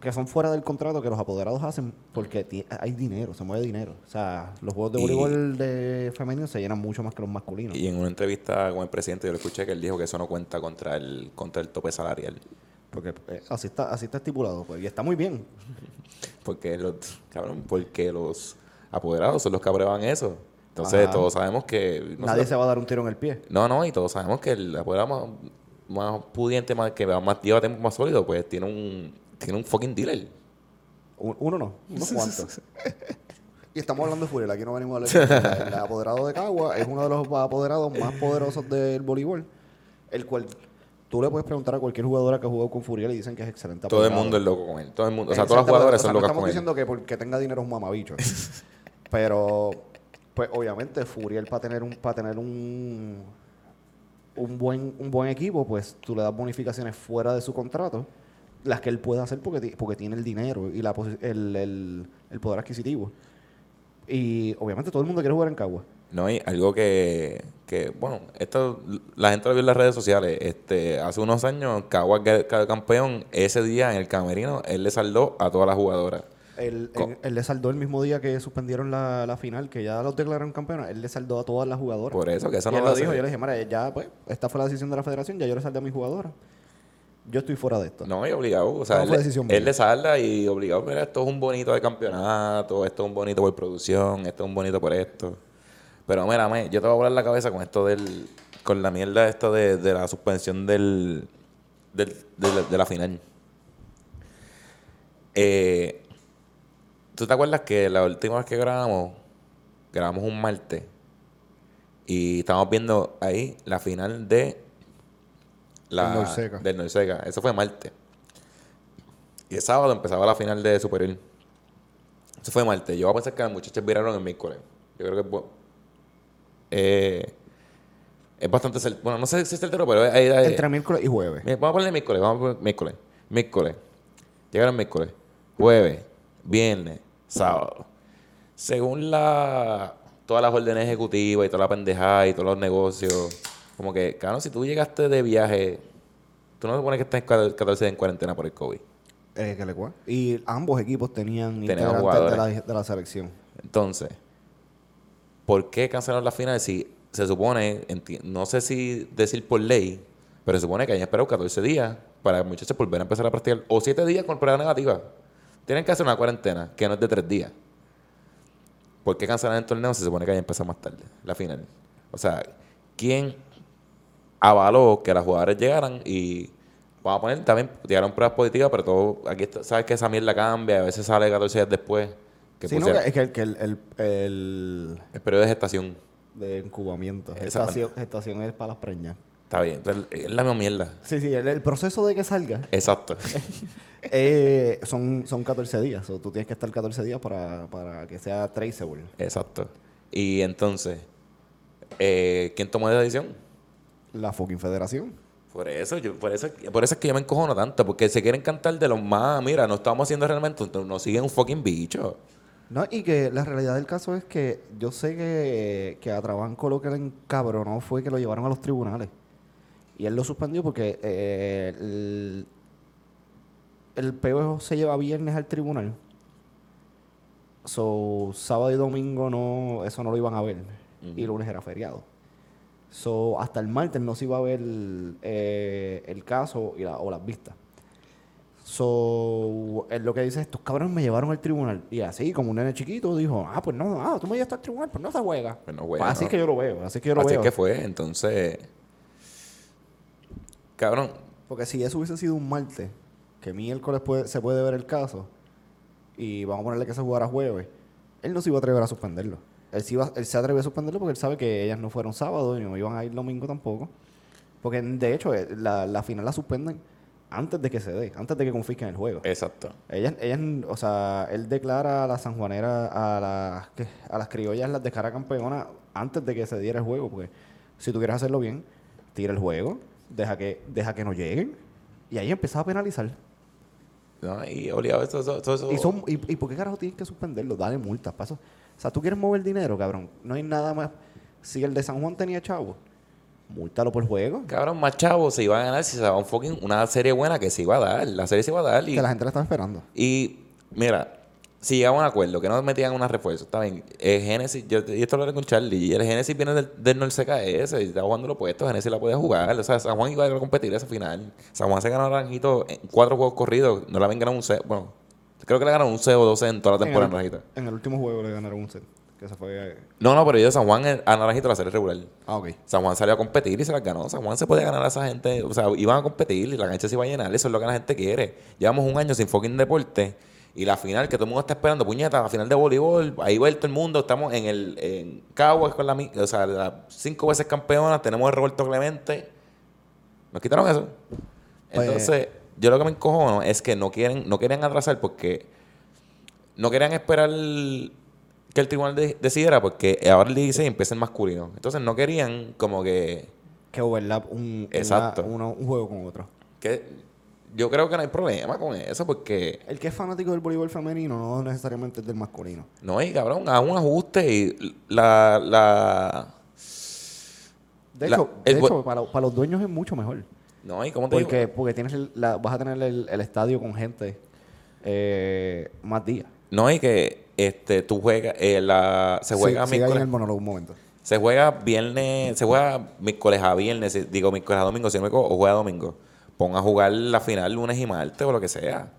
Speaker 2: que son fuera del contrato que los apoderados hacen porque hay dinero, se mueve dinero. O sea, los juegos de
Speaker 1: Y-
Speaker 2: voleibol de femenino se llenan mucho más que los masculinos.
Speaker 1: Y en una entrevista con el presidente yo le escuché que él dijo que eso no cuenta contra el, contra el tope salarial.
Speaker 2: Porque eh, así está, así está estipulado, pues, y está muy bien.
Speaker 1: Porque los, cabrón, porque los apoderados son los que aprueban eso. Entonces
Speaker 2: Ajá.
Speaker 1: todos sabemos que... no
Speaker 2: Nadie se va a dar un tiro en el pie.
Speaker 1: No, no, y todos sabemos que el apoderado más, más pudiente, más, que más, lleva tiempo más sólido, pues tiene un, tiene un fucking dealer.
Speaker 2: Un- Uno no, unos cuantos. y estamos hablando de Furiel, aquí no venimos a hablar de El apoderado de Cagua es uno de los apoderados más poderosos del voleibol, el cual tú le puedes preguntar a cualquier jugadora que ha jugado con Furiel y dicen que es excelente
Speaker 1: Todo el mundo es loco con él. Todo el mundo, o sea,
Speaker 2: Excelente
Speaker 1: todos los jugadores
Speaker 2: apoderado. O sea,
Speaker 1: son
Speaker 2: no estamos
Speaker 1: con él.
Speaker 2: diciendo que porque tenga dinero es un mamabicho. Pero, pues obviamente Furiel para tener un, para tener un, un buen, un buen equipo, pues tú le das bonificaciones fuera de su contrato, las que él puede hacer porque, porque tiene el dinero y la, el, el poder adquisitivo. Y obviamente todo el mundo quiere jugar en Cagua.
Speaker 1: No hay algo que, que, bueno, esto la gente lo vio en las redes sociales. Este, hace unos años, Cagua quedó campeón. Ese día en el camerino, él le saldó a todas las jugadoras.
Speaker 2: Él, él- él le saldó el mismo día que suspendieron la, la final, que ya los declararon campeones, él le saldó a todas las jugadoras.
Speaker 1: Por eso, que eso
Speaker 2: y
Speaker 1: no
Speaker 2: él
Speaker 1: lo
Speaker 2: dijo, yo le dije, mira, ya pues, esta fue la decisión de la federación, ya yo le saldé a mi jugadora. Yo estoy fuera de esto.
Speaker 1: No, y obligado. O sea,
Speaker 2: No
Speaker 1: él,
Speaker 2: fue
Speaker 1: le-
Speaker 2: decisión
Speaker 1: él le salda y obligado, mira, esto es un bonito de campeonato, esto es un bonito por producción, esto es un bonito por esto. Pero mira, me, yo te voy a volar la cabeza con esto del, con la mierda esto de, de la suspensión del, del, de, la, de la final. Eh, ¿Tú te acuerdas que la última vez que grabamos, grabamos un martes y estábamos viendo ahí la final de la,
Speaker 2: Del Norseca.
Speaker 1: del Norseca. Eso fue martes. Y el sábado empezaba la final de Superior. Eso fue martes. Yo voy a pensar que las muchachas viraron el miércoles. Yo creo que eh, es bastante cer- Bueno, no sé si es certero, pero
Speaker 2: Entre miércoles y jueves.
Speaker 1: Vamos a ponerle miércoles, vamos a poner miércoles. Miércoles. Llegaron miércoles. Jueves, viernes, sábado. Según la todas las órdenes ejecutivas y toda la pendejada y todos los negocios, como que, claro, si tú llegaste de viaje, tú no te pones que estás 14 días en cuarentena por el COVID.
Speaker 2: Eh, que le Y ambos equipos tenían
Speaker 1: Tenían
Speaker 2: integrantes de la, de la selección.
Speaker 1: Entonces, ¿por qué cancelaron la final si se supone, no sé si decir por ley, pero se supone que hayan esperado 14 días para que muchachos volver a empezar a practicar, o 7 días con prueba negativa? Tienen que hacer una cuarentena que no es de 3 días. ¿Por qué cancelaron el torneo si se supone que haya empezado más tarde, la final? O sea, ¿quién avaló que las jugadoras llegaran y vamos a poner también llegaron pruebas positivas, pero todo aquí sabes que esa mierda cambia, a veces sale 14 días después. Que
Speaker 2: Sí, no, que- es que, el, que el, el, el
Speaker 1: el periodo de gestación.
Speaker 2: de incubamiento. Gestación, gestación es para las preñas.
Speaker 1: Está bien. Entonces, es la misma mierda.
Speaker 2: Sí, sí, el, el proceso de que salga
Speaker 1: Exacto.
Speaker 2: eh, son, son 14 días. O tú tienes que estar 14 días para, para que sea traceable.
Speaker 1: Exacto. Y entonces, eh, ¿quién tomó esa decisión?
Speaker 2: La fucking federación.
Speaker 1: Por eso, yo, por eso, por eso es que yo me encojono tanto, porque se quieren cantar de los más, mira, no estamos haciendo realmente, nos siguen un fucking bicho.
Speaker 2: No, y que la realidad del caso es que yo sé que, que a Trabanco lo que le encabronó fue que lo llevaron a los tribunales. Y él lo suspendió porque eh, el, el PO se lleva viernes al tribunal. So, sábado y domingo no, eso no lo iban a ver. Y lunes era feriado. So, hasta el martes no se iba a ver eh, el caso y la- o las vistas. So, él lo que dice es, estos cabrones me llevaron al tribunal. Y así, como un nene chiquito, dijo, ah, pues no, ah, tú me llevaste al tribunal, pues no se juega.
Speaker 1: Pues no juega,
Speaker 2: así
Speaker 1: ¿no?
Speaker 2: que yo lo veo, así que yo lo
Speaker 1: Así
Speaker 2: veo.
Speaker 1: que fue, entonces, cabrón,
Speaker 2: Porque si eso hubiese sido un martes, que miércoles puede- se puede ver el caso, y vamos a ponerle que se jugara jueves, él no se iba a atrever a suspenderlo. Él, sí iba- él se atrevió a suspenderlo porque él sabe que ellas no fueron sábado y no iban a ir domingo tampoco. Porque de hecho, eh, la, la final la suspenden antes de que se dé, antes de que confisquen el juego.
Speaker 1: exacto.
Speaker 2: Ellas, ellas, o sea, él declara a las sanjuaneras, a las, a las criollas las declara campeona antes de que se diera el juego, porque si tú quieres hacerlo bien, tira el juego, deja que, deja que no lleguen, y ahí empieza a penalizar.
Speaker 1: ¿no? Y obligado, eso, eso, eso-
Speaker 2: ¿Y, son, y, ¿Y por qué carajo tienes que suspenderlo? Dale multas, paso. O sea, tú quieres mover dinero, cabrón. No hay nada más. Si el de San Juan tenía chavo, múltalo por juego.
Speaker 1: Cabrón, más chavo se iba a ganar si se daba un fucking, una serie buena que se iba a dar. La serie se iba a dar. Y,
Speaker 2: Que la gente la estaba esperando.
Speaker 1: y mira, si llegaban a un acuerdo, que no metían una refuerzo, está bien. El Genesis, yo, y esto lo hablé con Charlie, y el Genesis viene del, del Norte CKS, y está jugando lo opuesto, Genesis la puede jugar. O sea, San Juan iba a competir esa final. San Juan se ganó a Naranjito en cuatro juegos corridos, no la habían ganado un C. Bueno, creo que le ganaron un C o 12 en toda la temporada
Speaker 2: en, el,
Speaker 1: Naranjito.
Speaker 2: en el último juego le ganaron un set. Que se fue.
Speaker 1: No, no, pero yo de San Juan a Naranjito la serie regular.
Speaker 2: Ah, ok.
Speaker 1: San Juan salió a competir y se las ganó. San Juan se podía ganar a esa gente. O sea, iban a competir y la cancha se iba a llenar. Eso es lo que la gente quiere. Llevamos un año sin fucking deporte. Y la final que todo el mundo está esperando, puñeta, la final de voleibol, ahí va todo el mundo, estamos en el en Caguas con la o sea, las cinco veces campeonas, tenemos a Roberto Clemente. Nos quitaron eso.
Speaker 2: Pues-
Speaker 1: Entonces, yo lo que me encojono es que no quieren, no quieren atrasar porque no querían esperar que el tribunal de- decidiera porque ahora el 16 empieza el masculino. Entonces no querían como que,
Speaker 2: Que overlap un, una-
Speaker 1: Exacto.
Speaker 2: un juego con otro.
Speaker 1: que yo creo que no hay problema con eso porque
Speaker 2: El que es fanático del voleibol femenino no necesariamente es del masculino.
Speaker 1: no hay cabrón, haga un ajuste y la, la
Speaker 2: De hecho, de hecho para, para los dueños es mucho mejor.
Speaker 1: no hay cómo te
Speaker 2: Porque,
Speaker 1: digo?
Speaker 2: porque tienes el- la- vas a tener el, el estadio con gente eh, más días.
Speaker 1: No hay que este tú juegas eh, la se juega
Speaker 2: Sí, sigue ahí en
Speaker 1: miércoles-
Speaker 2: el monólogo un momento.
Speaker 1: Se juega viernes, se juega miércoles a viernes, digo miércoles a domingo, si no me o juega domingo. Pon a jugar la final lunes y martes o lo que sea.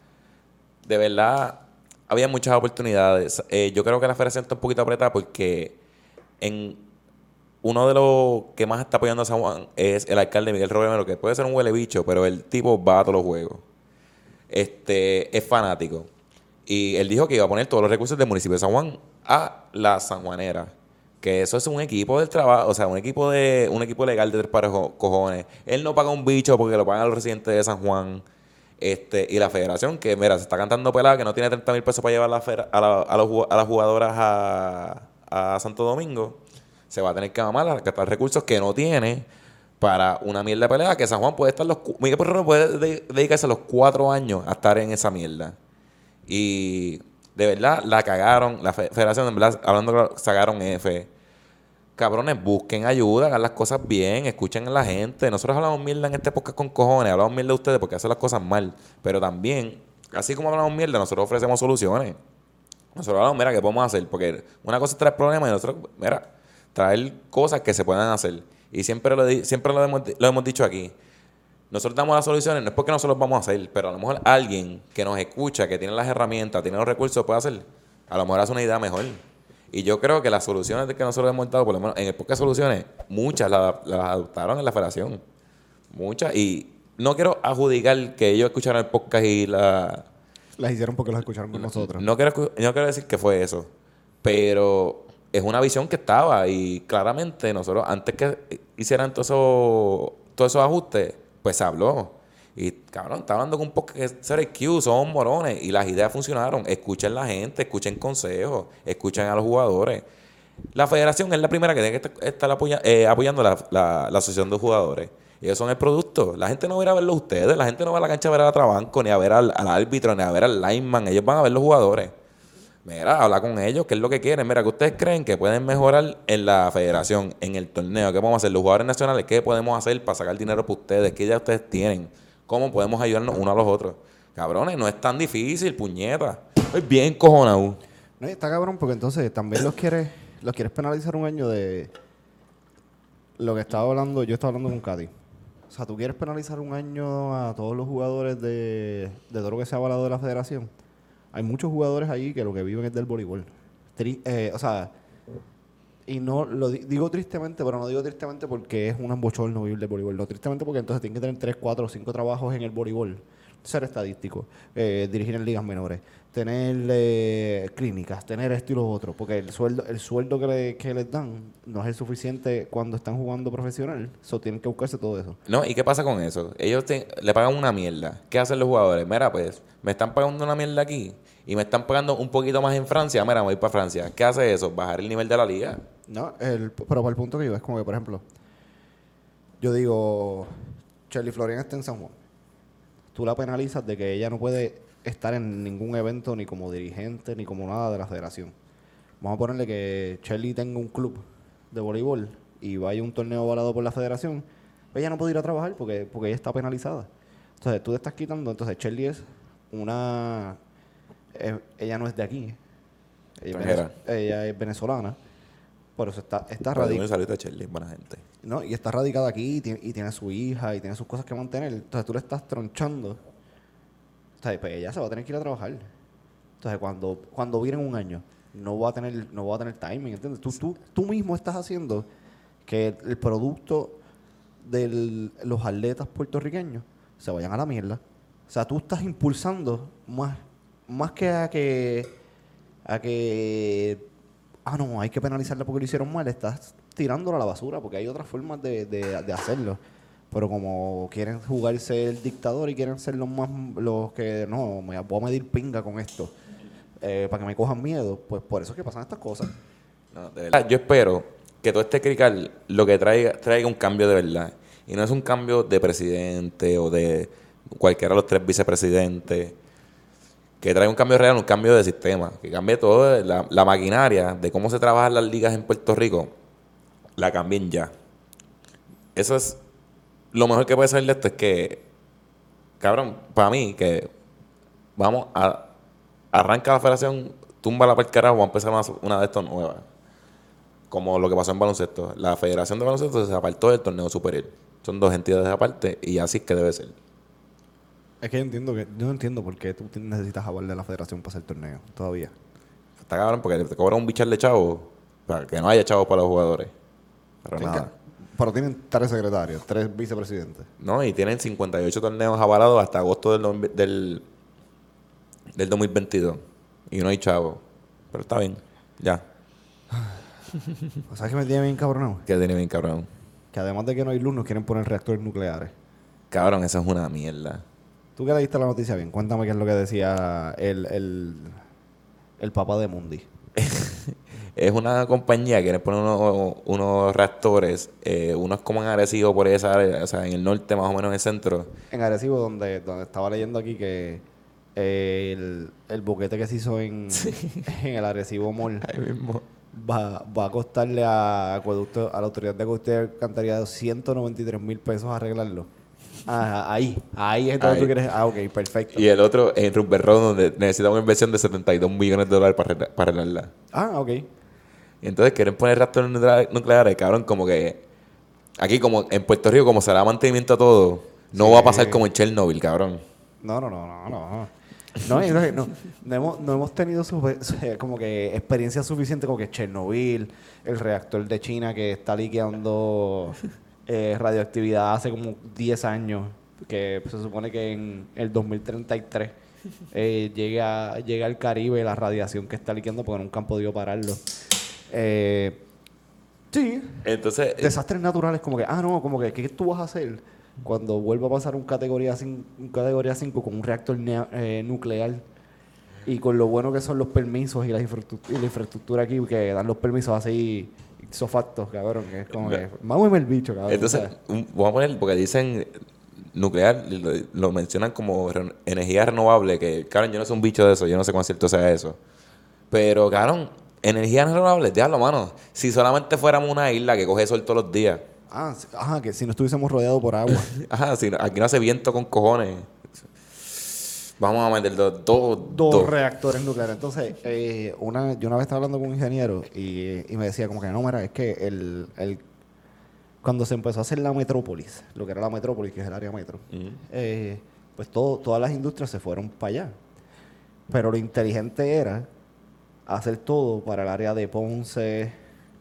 Speaker 1: De verdad, había muchas oportunidades. Eh, yo creo que la federación está un poquito apretada porque en uno de los que más está apoyando a San Juan es el alcalde Miguel Romero, que puede ser un huele bicho, pero el tipo va a todos los juegos. Este, es fanático. Y él dijo que iba a poner todos los recursos del municipio de San Juan a la sanjuanera. Que eso es un equipo del trabajo, o sea, un equipo de un equipo legal de tres pares co- cojones. Él no paga un bicho porque lo pagan los residentes de San Juan. Este, y la federación, que mira, se está cantando pelada, que no tiene 30 mil pesos para llevar a, la- a los a las jugadoras a, a Santo Domingo, se va a tener que mamar a gastar recursos que no tiene para una mierda de pelea que San Juan puede estar los Miguel Porrero puede de- dedicarse los cuatro años a estar en esa mierda. Y de verdad la cagaron, la fe- federación, en verdad, hablando claro, sacaron F. Cabrones, busquen ayuda, hagan las cosas bien, escuchen a la gente. Nosotros hablamos mierda en este podcast con cojones, hablamos mierda de ustedes porque hacen las cosas mal. Pero también, así como hablamos mierda, nosotros ofrecemos soluciones. Nosotros hablamos, mira, ¿qué podemos hacer? Porque una cosa es traer problemas y nosotros, mira, traer cosas que se puedan hacer. Y siempre siempre lo hemos dicho aquí. Nosotros damos las soluciones, no es porque nosotros vamos a hacer, pero a lo mejor alguien que nos escucha, que tiene las herramientas, tiene los recursos, puede hacer. A lo mejor hace una idea mejor. Y yo creo que las soluciones que nosotros hemos dado, por lo menos en el podcast soluciones, muchas las, las adoptaron en la federación. Muchas. Y no quiero adjudicar que ellos escucharon el podcast y la,
Speaker 2: Las hicieron porque los escucharon con nosotros.
Speaker 1: no quiero, no quiero decir que fue eso, pero es una visión que estaba y claramente nosotros, antes que hicieran todos esos todos esos ajustes, pues se habló. Y cabrón, está hablando con un poco que Q, son morones y las ideas funcionaron. Escuchen la gente, escuchen consejos, escuchen a los jugadores. La federación es la primera que tiene que estar- eh, apoyando la, la- la asociación de jugadores. Ellos son el producto. La gente no va a ir a verlo ustedes. La gente no va a la cancha a ver a Trabanco, ni a ver al árbitro, ni a ver al lineman. Ellos van a ver los jugadores. Mira, habla con ellos, qué es lo que quieren. Mira, que ustedes creen que pueden mejorar en la federación, en el torneo. ¿Qué podemos hacer? Los jugadores nacionales, ¿qué podemos hacer para sacar dinero para ustedes? ¿Qué ya ustedes tienen? ¿Cómo podemos ayudarnos unos a los otros? Cabrones, no es tan difícil, puñeta. Estoy bien cojonado.
Speaker 2: No, está cabrón porque entonces también los quieres, los quieres penalizar un año de lo que estaba hablando, yo estaba hablando con Katy. O sea, tú quieres penalizar un año a todos los jugadores de, de todo lo que se ha avalado de la federación. Hay muchos jugadores ahí que lo que viven es del voleibol. Eh, o sea, y no lo di- digo tristemente, pero no digo tristemente porque es un bochorno vivir del voleibol. No tristemente porque entonces tienen que tener 3, 4 o 5 trabajos en el voleibol. Ser estadístico, eh, dirigir en ligas menores, tener eh, clínicas, tener esto y lo otro. Porque el sueldo, el sueldo que, le- que les dan no es el suficiente cuando están jugando profesional. So, tienen que buscarse todo eso.
Speaker 1: ¿No? ¿Y qué pasa con eso? Ellos te- le pagan una mierda. ¿Qué hacen los jugadores? Mira, pues, me están pagando una mierda aquí y me están pagando un poquito más en Francia. Mira, me voy para Francia. ¿Qué hace eso? Bajar el nivel de la liga.
Speaker 2: No, el, pero para el punto que yo es como que, por ejemplo, yo digo, Charlie Florian está en San Juan. Tú la penalizas de que ella no puede estar en ningún evento ni como dirigente ni como nada de la federación. Vamos a ponerle que Charlie tenga un club de voleibol y vaya a un torneo avalado por la federación. Ella no puede ir a trabajar porque, porque ella está penalizada. Entonces tú te estás quitando. Entonces Charlie es una. eh, ella no es de aquí. Ella, venez- ella es venezolana. Por eso está, está radicada.
Speaker 1: gente.
Speaker 2: ¿no? Y está radicada aquí y tiene, y tiene su hija y tiene sus cosas que mantener. Entonces tú le estás tronchando. Entonces, pues ella se va a tener que ir a trabajar. Entonces, cuando, cuando viene en un año, no va a tener, no va a tener timing, ¿entiendes? Tú, tú, tú mismo estás haciendo que el producto de los atletas puertorriqueños se vayan a la mierda. O sea, tú estás impulsando más, más que a que a que ah no, hay que penalizarla porque lo hicieron mal, estás tirándolo a la basura porque hay otras formas de, de hacerlo. Pero como quieren jugarse el dictador y quieren ser los más los que no, me voy a medir pinga con esto. eh, para que me cojan miedo, pues por eso es que pasan estas cosas.
Speaker 1: No, de verdad, Yo espero que todo este crical lo que traiga, traiga un cambio de verdad. Y no es un cambio de presidente o de cualquiera de los tres vicepresidentes. Que traiga un cambio real, un cambio de sistema. Que cambie todo la, la maquinaria de cómo se trabajan las ligas en Puerto Rico. La cambien ya. Eso es lo mejor que puede salir de esto es que, cabrón, para mí, que vamos a arranca la federación, tumba la para el carajo, vamos a empezar una, una de estas nuevas. Como lo que pasó en baloncesto. La federación de baloncesto se apartó del torneo superior. Son dos entidades aparte y así es que debe ser.
Speaker 2: Es que yo entiendo que yo no entiendo por qué tú necesitas aval de la federación para hacer torneo todavía.
Speaker 1: Está cabrón porque te cobran un bichar de chavo para que no haya chavos para los jugadores.
Speaker 2: Tienen
Speaker 1: nada.
Speaker 2: Que- pero tienen tres secretarios, tres vicepresidentes.
Speaker 1: No, y tienen 58 torneos avalados hasta agosto del, del, del 2022. Y no hay chavo. Pero está bien. Ya.
Speaker 2: ¿Sabes qué me tiene bien cabronado?
Speaker 1: Que tiene bien cabrón.
Speaker 2: Que además de que no hay luz, nos quieren poner reactores nucleares.
Speaker 1: Cabrón, eso es una mierda.
Speaker 2: Tú que leíste la noticia bien, cuéntame qué es lo que decía el, el, el papá de Mundi.
Speaker 1: Es una compañía que quiere poner unos, unos reactores, eh, unos como en Arecibo por esa área, o sea, en el norte más o menos en el centro.
Speaker 2: En Arecibo, donde, donde estaba leyendo aquí que eh, el, el boquete que se hizo en, en el Arecibo Mall
Speaker 1: Ahí mismo.
Speaker 2: va, va a costarle a, acueducto, a la autoridad de acueducto y alcantarillado 193 mil pesos arreglarlo. Ah, ahí, ahí es donde
Speaker 1: Ahí.
Speaker 2: tú quieres. Ah, ok, perfecto.
Speaker 1: Y el otro en Rumberrón, donde necesita una inversión de 72 millones de dólares para arreglarla.
Speaker 2: Ah, ok.
Speaker 1: Y entonces quieren poner reactores nuclea- nucleares, cabrón, como que aquí como en Puerto Rico, como se da mantenimiento a todo, no
Speaker 2: Sí.
Speaker 1: va a pasar como en Chernobyl, cabrón.
Speaker 2: No, no, no, no, no. No, yo creo que no, no hemos, no hemos tenido como que experiencia suficiente como que Chernobyl, el reactor de China que está liqueando eh, radioactividad hace como 10 años, que se supone que en el 2033 eh, llega, llega al Caribe la radiación que está liqueando porque nunca han podido pararlo. Eh, sí,
Speaker 1: Entonces, eh,
Speaker 2: desastres naturales como que, ah, no, como que, ¿qué tú vas a hacer cuando vuelva a pasar un categoría 5, un categoría 5 con un reactor eh, nuclear? Y con lo bueno que son los permisos y la, infraestructura, y la infraestructura aquí, que dan los permisos así, ipso facto, cabrón, que es como que, mámame el bicho, cabrón.
Speaker 1: entonces un- vamos a poner, porque dicen nuclear, lo, lo mencionan como re- energía renovable, que, cabrón, yo no soy un bicho de eso, yo no sé cuán cierto sea eso. Pero, cabrón, energía renovable, déjalo, mano. Si solamente fuéramos una isla que coge sol todos los días.
Speaker 2: ah, ajá, que si no estuviésemos rodeados por agua.
Speaker 1: Ajá, si no- aquí no hace viento con cojones. Vamos a meter dos, dos,
Speaker 2: dos,
Speaker 1: dos.
Speaker 2: reactores nucleares. Entonces, eh, una, yo una vez estaba hablando con un ingeniero y, y me decía como que no, mira, es que el, el, cuando se empezó a hacer la metrópolis, lo que era la metrópolis, que es el área metro, eh, pues todo, todas las industrias se fueron para allá. Pero lo inteligente era hacer todo para el área de Ponce,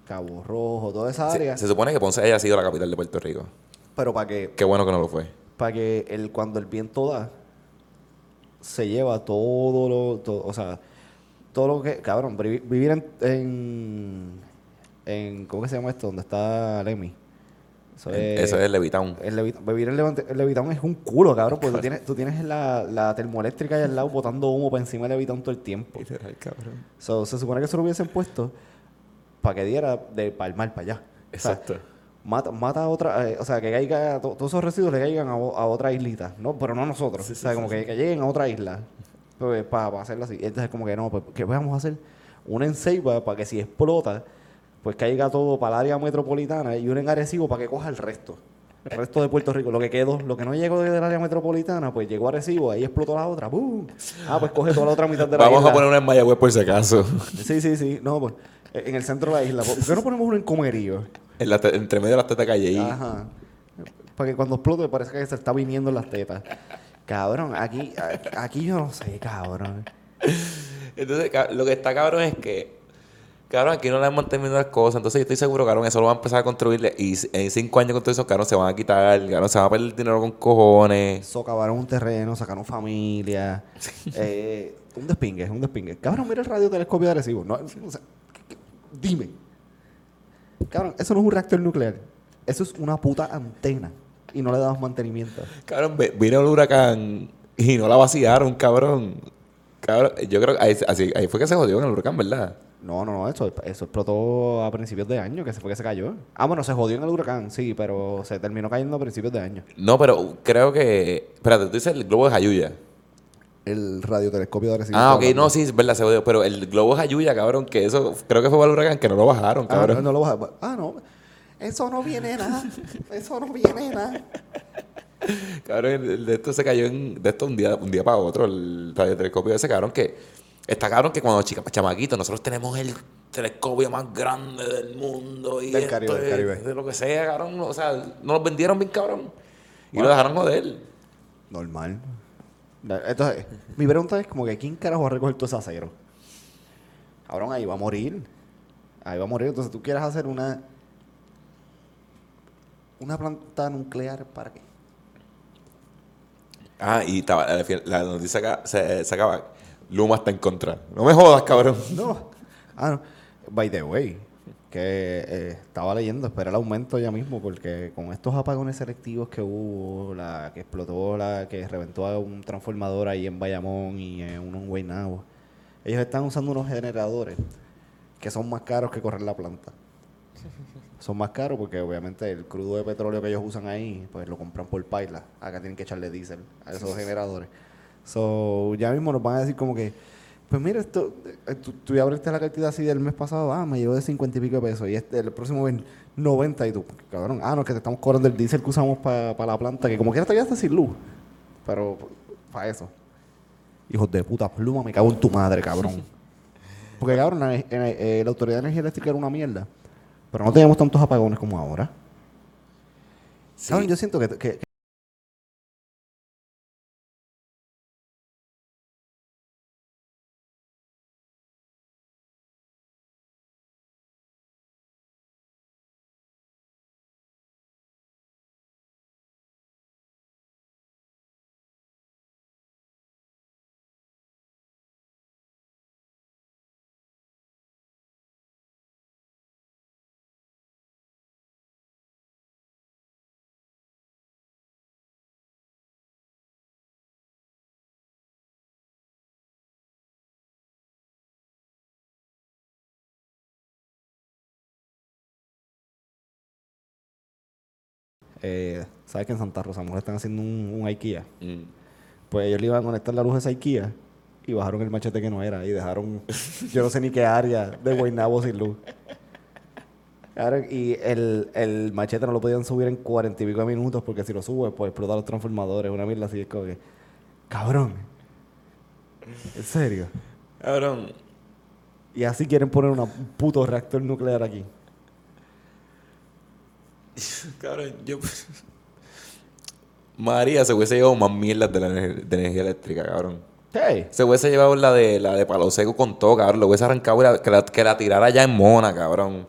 Speaker 2: Cabo Rojo, toda esa área,
Speaker 1: se supone que Ponce haya sido la capital de Puerto Rico.
Speaker 2: pero para que
Speaker 1: Qué bueno que no lo fue.
Speaker 2: para que el, cuando el viento da, se lleva todo lo, o sea, todo lo que, cabrón, vi- vivir en, en, en- ¿cómo que se llama esto? Donde está Lemmy. Eso es,
Speaker 1: Eso es Levitown.
Speaker 2: el Levi- vivir en Levante- en Levitown es un culo, cabrón, porque tú tienes, tú tienes la, la termoeléctrica ahí al lado botando humo para encima de Levitown todo el tiempo.
Speaker 1: Literal, cabrón.
Speaker 2: So, se supone que eso lo hubiesen puesto para que diera de palmar para allá. O sea,
Speaker 1: Exacto.
Speaker 2: Mata, mata a otra, eh, o sea, que caiga, to- todos esos residuos le caigan a, a otra islita, ¿no? Pero no nosotros, o sea, como que, que lleguen a otra isla, pues, para, hacerlo así. Entonces, como que no, pues, ¿qué vamos a hacer? Una en Ceiba para que si explota, pues caiga todo para el área metropolitana y una en Arecibo para que coja el resto. El resto de Puerto Rico, lo que quedó, lo que no llegó del área metropolitana, pues llegó a Arecibo, ahí explotó la otra, ¡bum! Ah, pues coge toda la otra mitad de la
Speaker 1: Vamos
Speaker 2: isla.
Speaker 1: a poner una en Mayagüez por si acaso.
Speaker 2: Sí, sí, sí, no, pues, eh, en el centro de la isla. ¿Por qué no ponemos uno en Comerío?
Speaker 1: En la entre medio de las tetas. Y,
Speaker 2: Ajá. Para que cuando explote parece que se está viniendo en las tetas. Cabrón, aquí, aquí yo no sé, cabrón.
Speaker 1: Entonces, lo que está cabrón es que, cabrón, aquí no le han mantenido las cosas. Entonces, yo estoy seguro, cabrón, eso lo van a empezar a construir. Y en cinco años con todo eso, cabrón, se van a quitar. Cabrón, se van a perder dinero con cojones.
Speaker 2: Socavaron un terreno, sacaron familia. eh, un despingue, un despingue. Cabrón, mira el radiotelescopio de Arecibo. No, o sea, dime. Cabrón, eso no es un reactor nuclear. Eso es una puta antena. Y no le damos mantenimiento.
Speaker 1: Cabrón, vino el huracán y no la vaciaron, cabrón. Cabrón, yo creo que ahí, así, ahí fue que se jodió en el huracán, ¿verdad?
Speaker 2: No, no, no, eso, eso explotó a principios de año, que se fue que se cayó. Ah, bueno, se jodió en el huracán, sí, pero se terminó cayendo a principios de año.
Speaker 1: No, pero creo que. Espérate, tú dices el globo de Jayuya.
Speaker 2: El radiotelescopio de Arecibo.
Speaker 1: Ah, ok,
Speaker 2: hablando.
Speaker 1: no, sí, es verdad, se jodió. Pero el globo de Jayuya, cabrón, que eso creo que fue para el huracán, que no lo bajaron,
Speaker 2: Ah,
Speaker 1: cabrón.
Speaker 2: no, no lo a- Ah, no. Eso no viene nada. Eso no viene nada.
Speaker 1: Cabrón, el- el de esto se cayó en, de esto un día, un día para otro, el radiotelescopio de ese cabrón que está cabrón que cuando chica, chamaquito, nosotros tenemos el telescopio más grande del mundo y
Speaker 2: Del
Speaker 1: esto
Speaker 2: Caribe, del Caribe.
Speaker 1: de lo que sea, cabrón. O sea, nos lo vendieron bien cabrón. Y lo dejaron joder.
Speaker 2: Normal. Entonces, mi pregunta es como que ¿quién carajo va a recoger todo ese acero? Cabrón, ahí va a morir. Ahí va a morir. Entonces, ¿tú quieres hacer una una planta nuclear para qué?
Speaker 1: Ah, y estaba, la, la noticia acá se, se acaba. Luma está en contra. No me jodas, cabrón.
Speaker 2: No. Ah, no. By the way, que eh, estaba leyendo, espera el aumento ya mismo, porque con estos apagones selectivos que hubo, la que explotó, la que reventó a un transformador ahí en Bayamón y en uno en Guaynabo, ellos están usando unos generadores que son más caros que correr la planta. Son más caros porque obviamente el crudo de petróleo que ellos usan ahí, pues lo compran por paila. Acá tienen que echarle diésel a esos generadores. So, ya mismo nos van a decir como que, pues mira, esto, eh, tú, tú ya abriste la cantidad así del mes pasado, ah, me llevó de 50 y pico de pesos, y este, el próximo mes 90 y tú, cabrón, ah, no, que te estamos cobrando el diésel que usamos para la planta, que como quiera te quedaste sin luz, pero para eso. Hijos de puta pluma, me cago en tu madre, cabrón. Porque cabrón, la, eh, la Autoridad de Energía Eléctrica era una mierda, pero no teníamos tantos apagones como ahora.
Speaker 1: Sí.
Speaker 2: Cabrón, yo siento que- que- eh, ¿sabes que en Santa Rosa Mora están haciendo un, un IKEA?
Speaker 1: Mm.
Speaker 2: Pues ellos le iban a conectar la luz a esa IKEA y bajaron el machete que no era y dejaron, yo no sé ni qué área de Guaynabo sin luz. Y el, el machete no lo podían subir en cuarenta y pico minutos porque si lo sube, pues explota los transformadores, una mierda así. Es como que, cabrón, en serio.
Speaker 1: Cabrón,
Speaker 2: Y así quieren poner un puto reactor nuclear aquí.
Speaker 1: cabrón, yo... María se hubiese llevado más mierdas de la ener- de energía eléctrica, cabrón.
Speaker 2: Hey,
Speaker 1: Se hubiese llevado la de la de palo seco con todo, cabrón. Lo hubiese arrancado y la- que, la, que la tirara ya en mona, cabrón.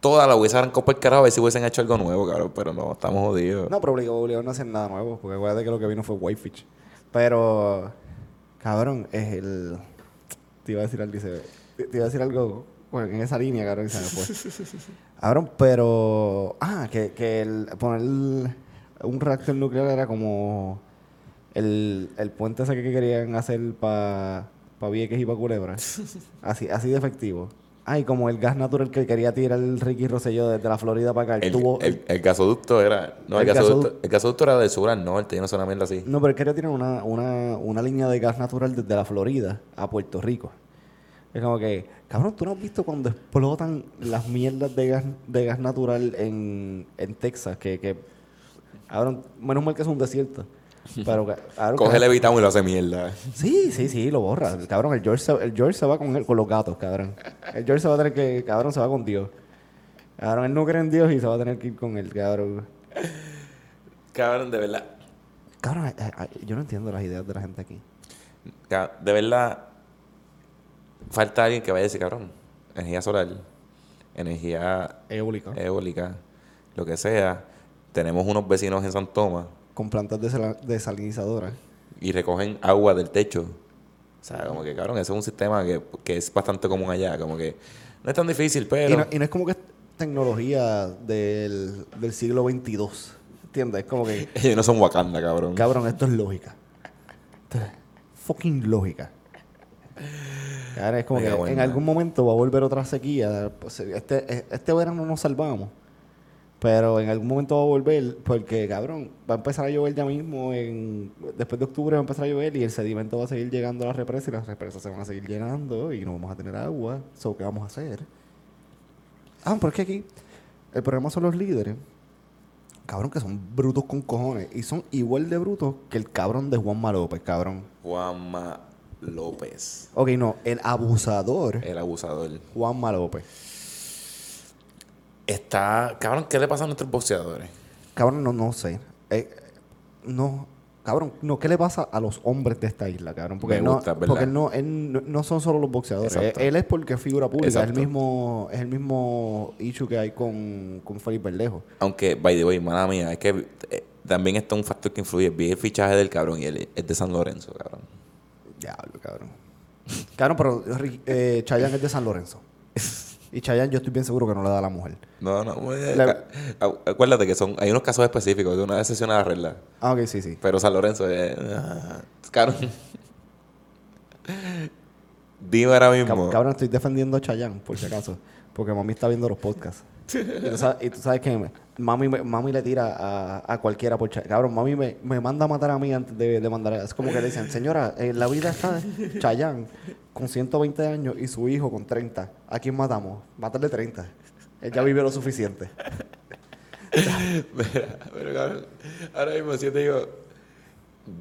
Speaker 1: Toda la hubiese arrancado por el carajo a ver si hubiesen hecho algo nuevo, cabrón. Pero no, estamos jodidos.
Speaker 2: No, pero obligado, obligado no hacer nada nuevo, porque acuérdate que lo que vino fue Whitefish. Pero, cabrón, es el... Te iba a decir algo, te iba a decir algo bueno, en esa línea, cabrón, se me fue. Cabrón, pero... Ah, que, que el, poner un reactor nuclear era como el, el puente ese que querían hacer para pa Vieques y para Culebra. Así, así de efectivo. Ah, y como el gas natural que quería tirar el Ricky Rosselló desde la Florida para acá. El,
Speaker 1: El,
Speaker 2: tubo,
Speaker 1: el- el gasoducto era. No, el,
Speaker 2: El
Speaker 1: gasoducto,
Speaker 2: gasodu-
Speaker 1: el gasoducto era del sur al norte, yo no sé una mierda así.
Speaker 2: No, pero él quería tirar una, una, una línea de gas natural desde la Florida a Puerto Rico. Es como que, cabrón, ¿tú no has visto cuando explotan las mierdas de gas, de gas natural en, en Texas? Que, que, cabrón, menos mal que es un desierto. Pero, cabrón,
Speaker 1: Coge el evitamos y lo hace mierda.
Speaker 2: Sí, sí, sí, lo borra. Cabrón, el George, se, el George se va con, el- con los gatos, cabrón. El George se va a tener que, cabrón, se va con Dios. Cabrón, él no cree en Dios y se va a tener que ir con él, cabrón.
Speaker 1: Cabrón, de verdad.
Speaker 2: Cabrón, eh, eh, yo no entiendo las ideas de la gente aquí.
Speaker 1: De verdad. Falta alguien que vaya a decir, cabrón. Energía solar, energía
Speaker 2: Eólica.
Speaker 1: eólica, lo que sea. Tenemos unos vecinos en San Tomás
Speaker 2: con plantas desala- desalinizadoras.
Speaker 1: y recogen agua del techo. O sea, como que, cabrón, eso es un sistema que, que es bastante común allá. Como que no es tan difícil, pero.
Speaker 2: Y no, y no es como que es tecnología del, del siglo XXII. ¿Entiendes? Es como que,
Speaker 1: Ellos no son Wakanda, cabrón.
Speaker 2: cabrón, esto es lógica. Esto es fucking lógica. Es como
Speaker 1: Mega
Speaker 2: que en algún momento va a volver otra sequía. Pues, Este, este verano nos salvamos. Pero en algún momento va a volver porque, cabrón, va a empezar a llover ya mismo. En, después de octubre va a empezar a llover y el sedimento va a seguir llegando a las represas y las represas se van a seguir llenando y no vamos a tener agua. So, ¿Qué vamos a hacer? Ah, pero es que aquí el problema son los líderes. Cabrón, que son brutos con cojones. Y son igual de brutos que el cabrón de Juanma López, cabrón.
Speaker 1: Juanma López,
Speaker 2: Ok, no, el abusador
Speaker 1: el abusador.
Speaker 2: Juanma López.
Speaker 1: Está. Cabrón, ¿qué le pasa a nuestros boxeadores?
Speaker 2: Cabrón, no, no sé. Eh, no, cabrón, no, ¿qué le pasa a los hombres de esta isla, cabrón? Porque,
Speaker 1: Me
Speaker 2: no,
Speaker 1: gusta, ¿verdad?
Speaker 2: porque no, él no, no son solo los boxeadores. Él, él es porque es figura pública. Es el mismo, es el mismo issue que hay con, con Felipe Verdejo.
Speaker 1: Aunque, by the way, mala mía, es que eh, también está un factor que influye. Vi el fichaje del cabrón y él es de San Lorenzo, cabrón.
Speaker 2: Diablo, cabrón. Cabrón, pero eh, Chayanne es de San Lorenzo. Y Chayanne yo estoy bien seguro que no le da a la mujer.
Speaker 1: No, no. eh,
Speaker 2: La-
Speaker 1: acu- Acuérdate que son hay unos casos específicos de una excepción a la regla.
Speaker 2: Ah, ok, sí, sí.
Speaker 1: Pero San Lorenzo es. ah, Cabrón. Dime ahora mismo.
Speaker 2: Cab- Cabrón, estoy defendiendo a Chayanne, por si acaso. Porque mami está viendo los podcasts. Y tú sabes, y tú sabes que mami, mami le tira a, a cualquiera por Chayanne. Cabrón, mami me, me manda a matar a mí antes de, de mandar a... Es como que le dicen, señora, en la vida está Chayanne con 120 años y su hijo con 30. ¿A quién matamos? Mátarle 30. Él ya vivió lo suficiente.
Speaker 1: Mira, pero cabrón, ahora mismo si yo te digo,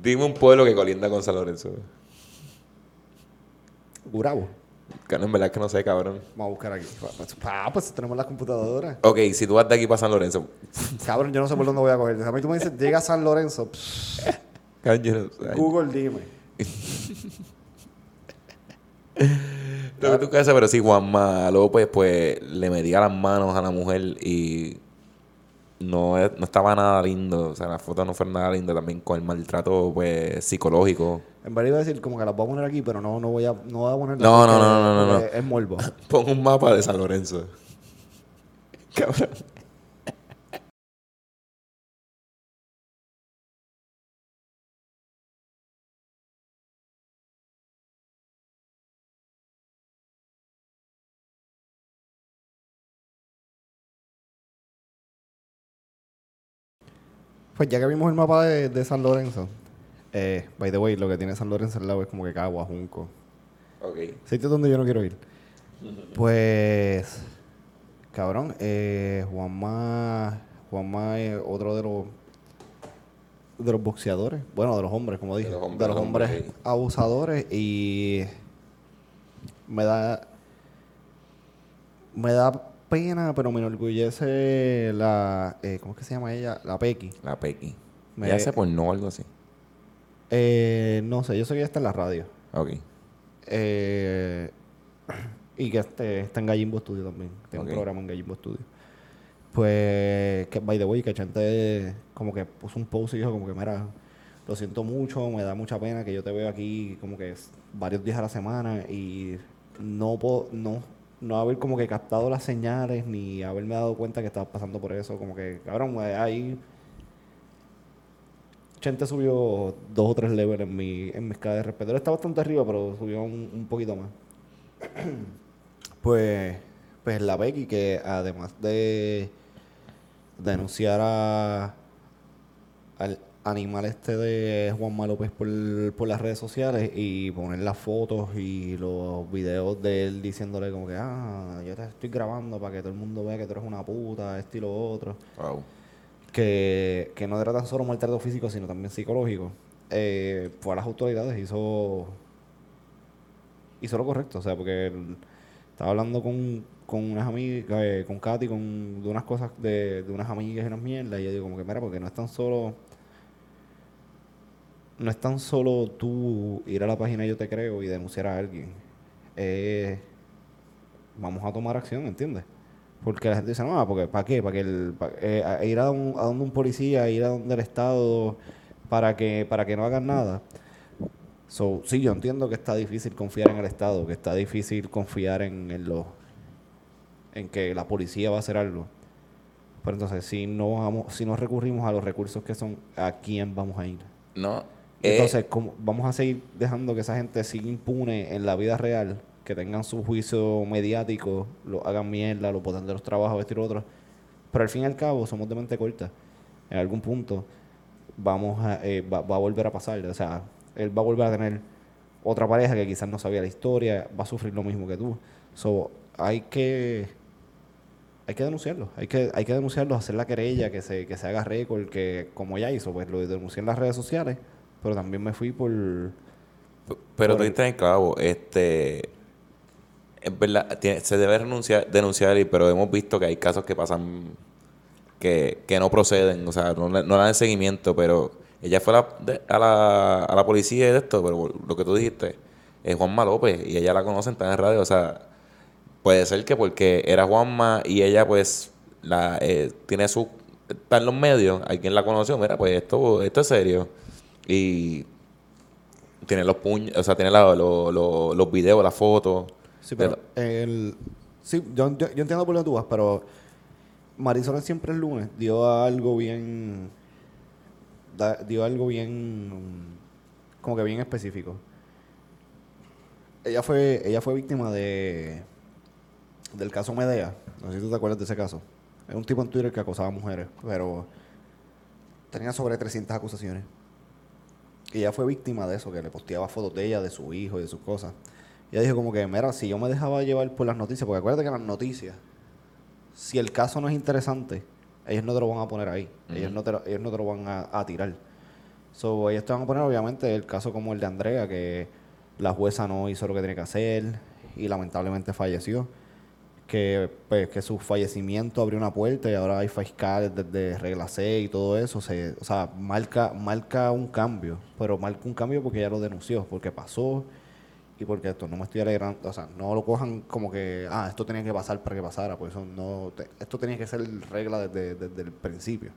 Speaker 1: dime un pueblo que colinda con San Lorenzo.
Speaker 2: Gurabo.
Speaker 1: En verdad que no sé, cabrón.
Speaker 2: Vamos a buscar aquí. Pues, ah, pues tenemos la computadora.
Speaker 1: Ok, si tú vas de aquí para San Lorenzo,
Speaker 2: Cabrón, yo no sé por dónde voy a coger. A mí tú me dices, llega a San Lorenzo. Google, dime.
Speaker 1: Lo que tú quieras, pero sí, Juanma López, pues, le metía las manos a la mujer y no, no estaba nada lindo. O sea, la foto no fue nada linda también con el maltrato, pues, psicológico.
Speaker 2: En verdad iba a decir como que las voy a poner aquí, pero no, no voy a, no voy a ponerlas.
Speaker 1: No, no, no, no, no,
Speaker 2: porque Es morbo.
Speaker 1: Pon un mapa de San Lorenzo. Cabrón.
Speaker 2: Pues ya que vimos el mapa de, de San Lorenzo, eh, by the way, lo que tiene San Lorenzo al lado es como que Cagua, Junco.
Speaker 1: Ok.
Speaker 2: Sitio donde yo no quiero ir. Pues, cabrón, eh, Juanma, Juanma es otro de los de los boxeadores, bueno, de los hombres, como dije, de
Speaker 1: los
Speaker 2: los
Speaker 1: hombres,
Speaker 2: hombres,
Speaker 1: hombres, sí.
Speaker 2: abusadores y me da me da pena, pero me enorgullece la, eh, ¿cómo es que se llama ella? La Pequi.
Speaker 1: La Pequi.
Speaker 2: Me-
Speaker 1: ¿Ya hace porno o algo así?
Speaker 2: Eh, no sé, yo sé que ella está en la radio.
Speaker 1: Ok.
Speaker 2: Eh, y que este, está en Gallimbo Studio también. Tiene un programa en Gallimbo Studio. Pues, que by the way, que Chente como que puso un post y dijo como que, mira, lo siento mucho, me da mucha pena que yo te veo aquí como que varios días a la semana y no puedo, no, no haber como que captado las señales ni haberme dado cuenta que estabas pasando por eso. Como que, cabrón, eh, ahí Chente subió dos o tres levels en mi, en mi escala de respeto. Está bastante arriba, pero subió un, poquito más. pues, pues la Becky, que además de denunciar a, animal este de Juan López por, por las redes sociales y poner las fotos y los videos de él diciéndole como que, ah, yo te estoy grabando para que todo el mundo vea que tú eres una puta, esto y lo otro
Speaker 1: Wow.
Speaker 2: que, que no era tan solo maltrato físico, sino también psicológico, eh, fue a las autoridades, hizo, hizo lo correcto. O sea, porque él estaba hablando con, con unas amigas, eh, con Katy, con, de unas cosas de, de unas amigas y unas mierdas, y yo digo como que, mira, porque no es tan solo... No es tan solo tú ir a la página Yo Te Creo y denunciar a alguien. Vamos a tomar acción, ¿entiendes? Porque la gente dice, no, porque ¿para qué? ¿Para que el, eh, ir a, un- donde un policía, ir a donde el Estado para que, para que no hagan nada? So, sí, yo entiendo que está difícil confiar en el Estado, que está difícil confiar en, en los en que la policía va a hacer algo. Pero entonces, si no vamos, si no recurrimos a los recursos que son, ¿a quién vamos a ir?
Speaker 1: No. Eh,
Speaker 2: Entonces, ¿cómo vamos a seguir dejando que esa gente siga impune en la vida real, que tengan su juicio mediático, lo hagan mierda, lo boten de los trabajos, esto y lo otro? Pero al fin y al cabo, somos de mente corta. En algún punto, vamos a, eh, va, va a volver a pasar. O sea, él va a volver a tener otra pareja que quizás no sabía la historia, va a sufrir lo mismo que tú. So, hay que hay que denunciarlo, hay que, hay que denunciarlo, hacer la querella, que se, que se haga récord, que como ella hizo, pues lo denuncié en las redes sociales, pero también me fui por
Speaker 1: Pero
Speaker 2: Por
Speaker 1: tú diste en clavo, este. Es verdad, tiene- se debe renunciar, denunciar, pero hemos visto que hay casos que pasan que, que no proceden, o sea, no, no dan seguimiento, pero ella fue a la, a la, a la policía y de esto, pero lo que tú dijiste es Juanma López y ella la conocen, está en radio, o sea, puede ser que porque era Juanma y ella pues la eh, tiene su está en los medios, alguien la conoció, mira, pues esto, esto es serio. Y tiene los puños, o sea, tiene la- lo- lo- los videos, las fotos.
Speaker 2: Sí, pero el, Sí, yo, yo, yo entiendo por tú vas, pero Marisol siempre el lunes dio algo bien. da- dio algo bien. como que bien específico. Ella fue, ella fue víctima de. del caso Medea. No sé si tú te acuerdas de ese caso. Es un tipo en Twitter que acosaba a mujeres, pero tenía sobre 300 acusaciones. Y ella fue víctima de eso, que le posteaba fotos de ella, de su hijo y de sus cosas. Y ella dijo como que, mira, si yo me dejaba llevar por las noticias, porque acuérdate que las noticias, si el caso no es interesante, ellos no te lo van a poner ahí. ellos, no te lo, ellos no te lo van a, a tirar. So, ellos te van a poner, obviamente, el caso como el de Andrea, que la jueza no hizo lo que tenía que hacer y lamentablemente falleció. Que, pues, que su fallecimiento abrió una puerta y ahora hay fiscales desde regla C y todo eso. Se, o sea, marca, marca un cambio, pero marca un cambio porque ella lo denunció, porque pasó y porque esto no me estoy alegrando, o sea, no lo cojan como que, ah, esto tenía que pasar para que pasara, pues eso no, esto tenía que ser regla desde, desde el principio.